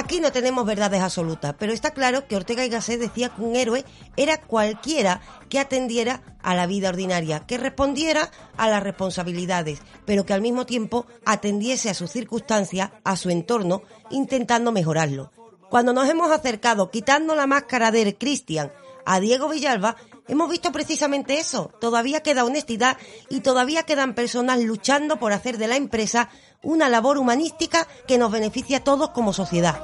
Aquí no tenemos verdades absolutas, pero está claro que Ortega y Gasset decía que un héroe era cualquiera que atendiera a la vida ordinaria, que respondiera a las responsabilidades, pero que al mismo tiempo atendiese a sus circunstancias, a su entorno, intentando mejorarlo. Cuando nos hemos acercado quitando la máscara de Cristian a Diego Villalba, hemos visto precisamente eso. Todavía queda honestidad y todavía quedan personas luchando por hacer de la empresa una labor humanística que nos beneficie a todos como sociedad.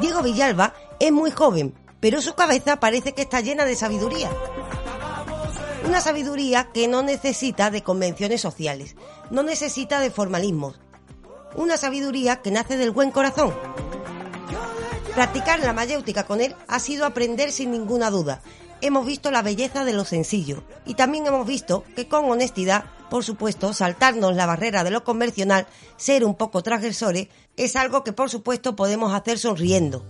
Diego Villalba es muy joven, pero su cabeza parece que está llena de sabiduría. Una sabiduría que no necesita de convenciones sociales, no necesita de formalismos. Una sabiduría que nace del buen corazón. Practicar la mayéutica con él ha sido aprender sin ninguna duda. Hemos visto la belleza de lo sencillo y también hemos visto que con honestidad, por supuesto, saltarnos la barrera de lo convencional, ser un poco transgresores, es algo que por supuesto podemos hacer sonriendo.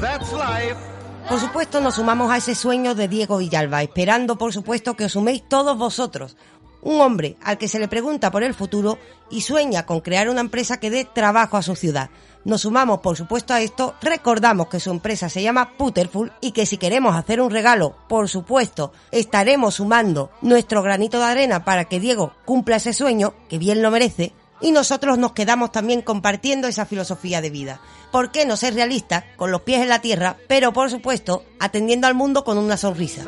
That's life. Por supuesto, nos sumamos a ese sueño de Diego Villalba, esperando, por supuesto, que os suméis todos vosotros. Un hombre al que se le pregunta por el futuro y sueña con crear una empresa que dé trabajo a su ciudad. Nos sumamos, por supuesto, a esto, recordamos que su empresa se llama Putterful y que si queremos hacer un regalo, por supuesto, estaremos sumando nuestro granito de arena para que Diego cumpla ese sueño, que bien lo merece, y nosotros nos quedamos también compartiendo esa filosofía de vida. ¿Por qué no ser realistas, con los pies en la tierra, pero por supuesto, atendiendo al mundo con una sonrisa?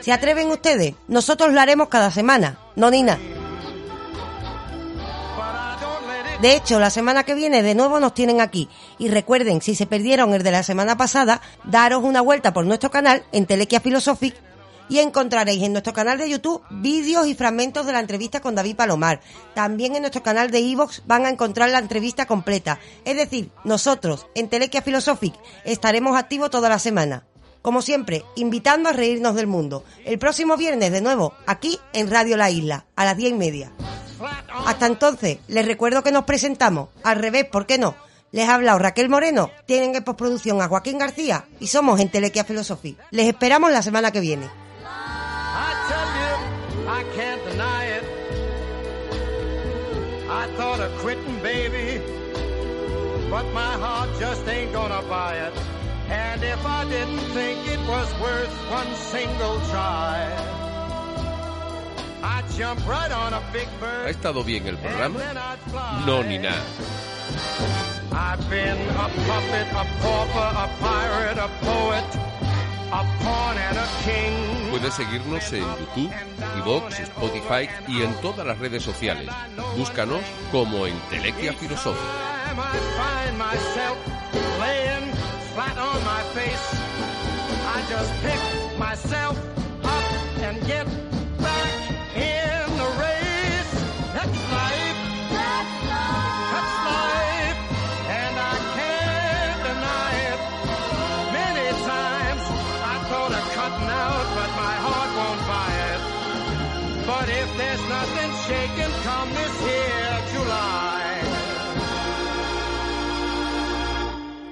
¿Se atreven ustedes? Nosotros lo haremos cada semana, no Nina. De hecho, la semana que viene de nuevo nos tienen aquí. Y recuerden, si se perdieron el de la semana pasada, daros una vuelta por nuestro canal en Telequia Philosophic y encontraréis en nuestro canal de YouTube vídeos y fragmentos de la entrevista con David Palomar. También en nuestro canal de Evox van a encontrar la entrevista completa. Es decir, nosotros en Telequia Philosophic estaremos activos toda la semana. Como siempre, invitando a reírnos del mundo. El próximo viernes, de nuevo, aquí en Radio La Isla, a las diez y media. Hasta entonces, les recuerdo que nos presentamos. Al revés, ¿por qué no? Les ha hablado Raquel Moreno, tienen en postproducción a Joaquín García y somos en Telequia Philosophy. Les esperamos la semana que viene. And if I didn't think it was worth one single try, I'd jump right on a big ¿Ha bird. estado bien el programa? No ni nada. I've been a puppet, a pauper, a pirate, a poet, a pawn and a king. Puedes seguirnos en YouTube, iVoox, Spotify y en todas las redes sociales. Búscanos como en Telequia Filosófica. Flat on my face, I just pick myself up and get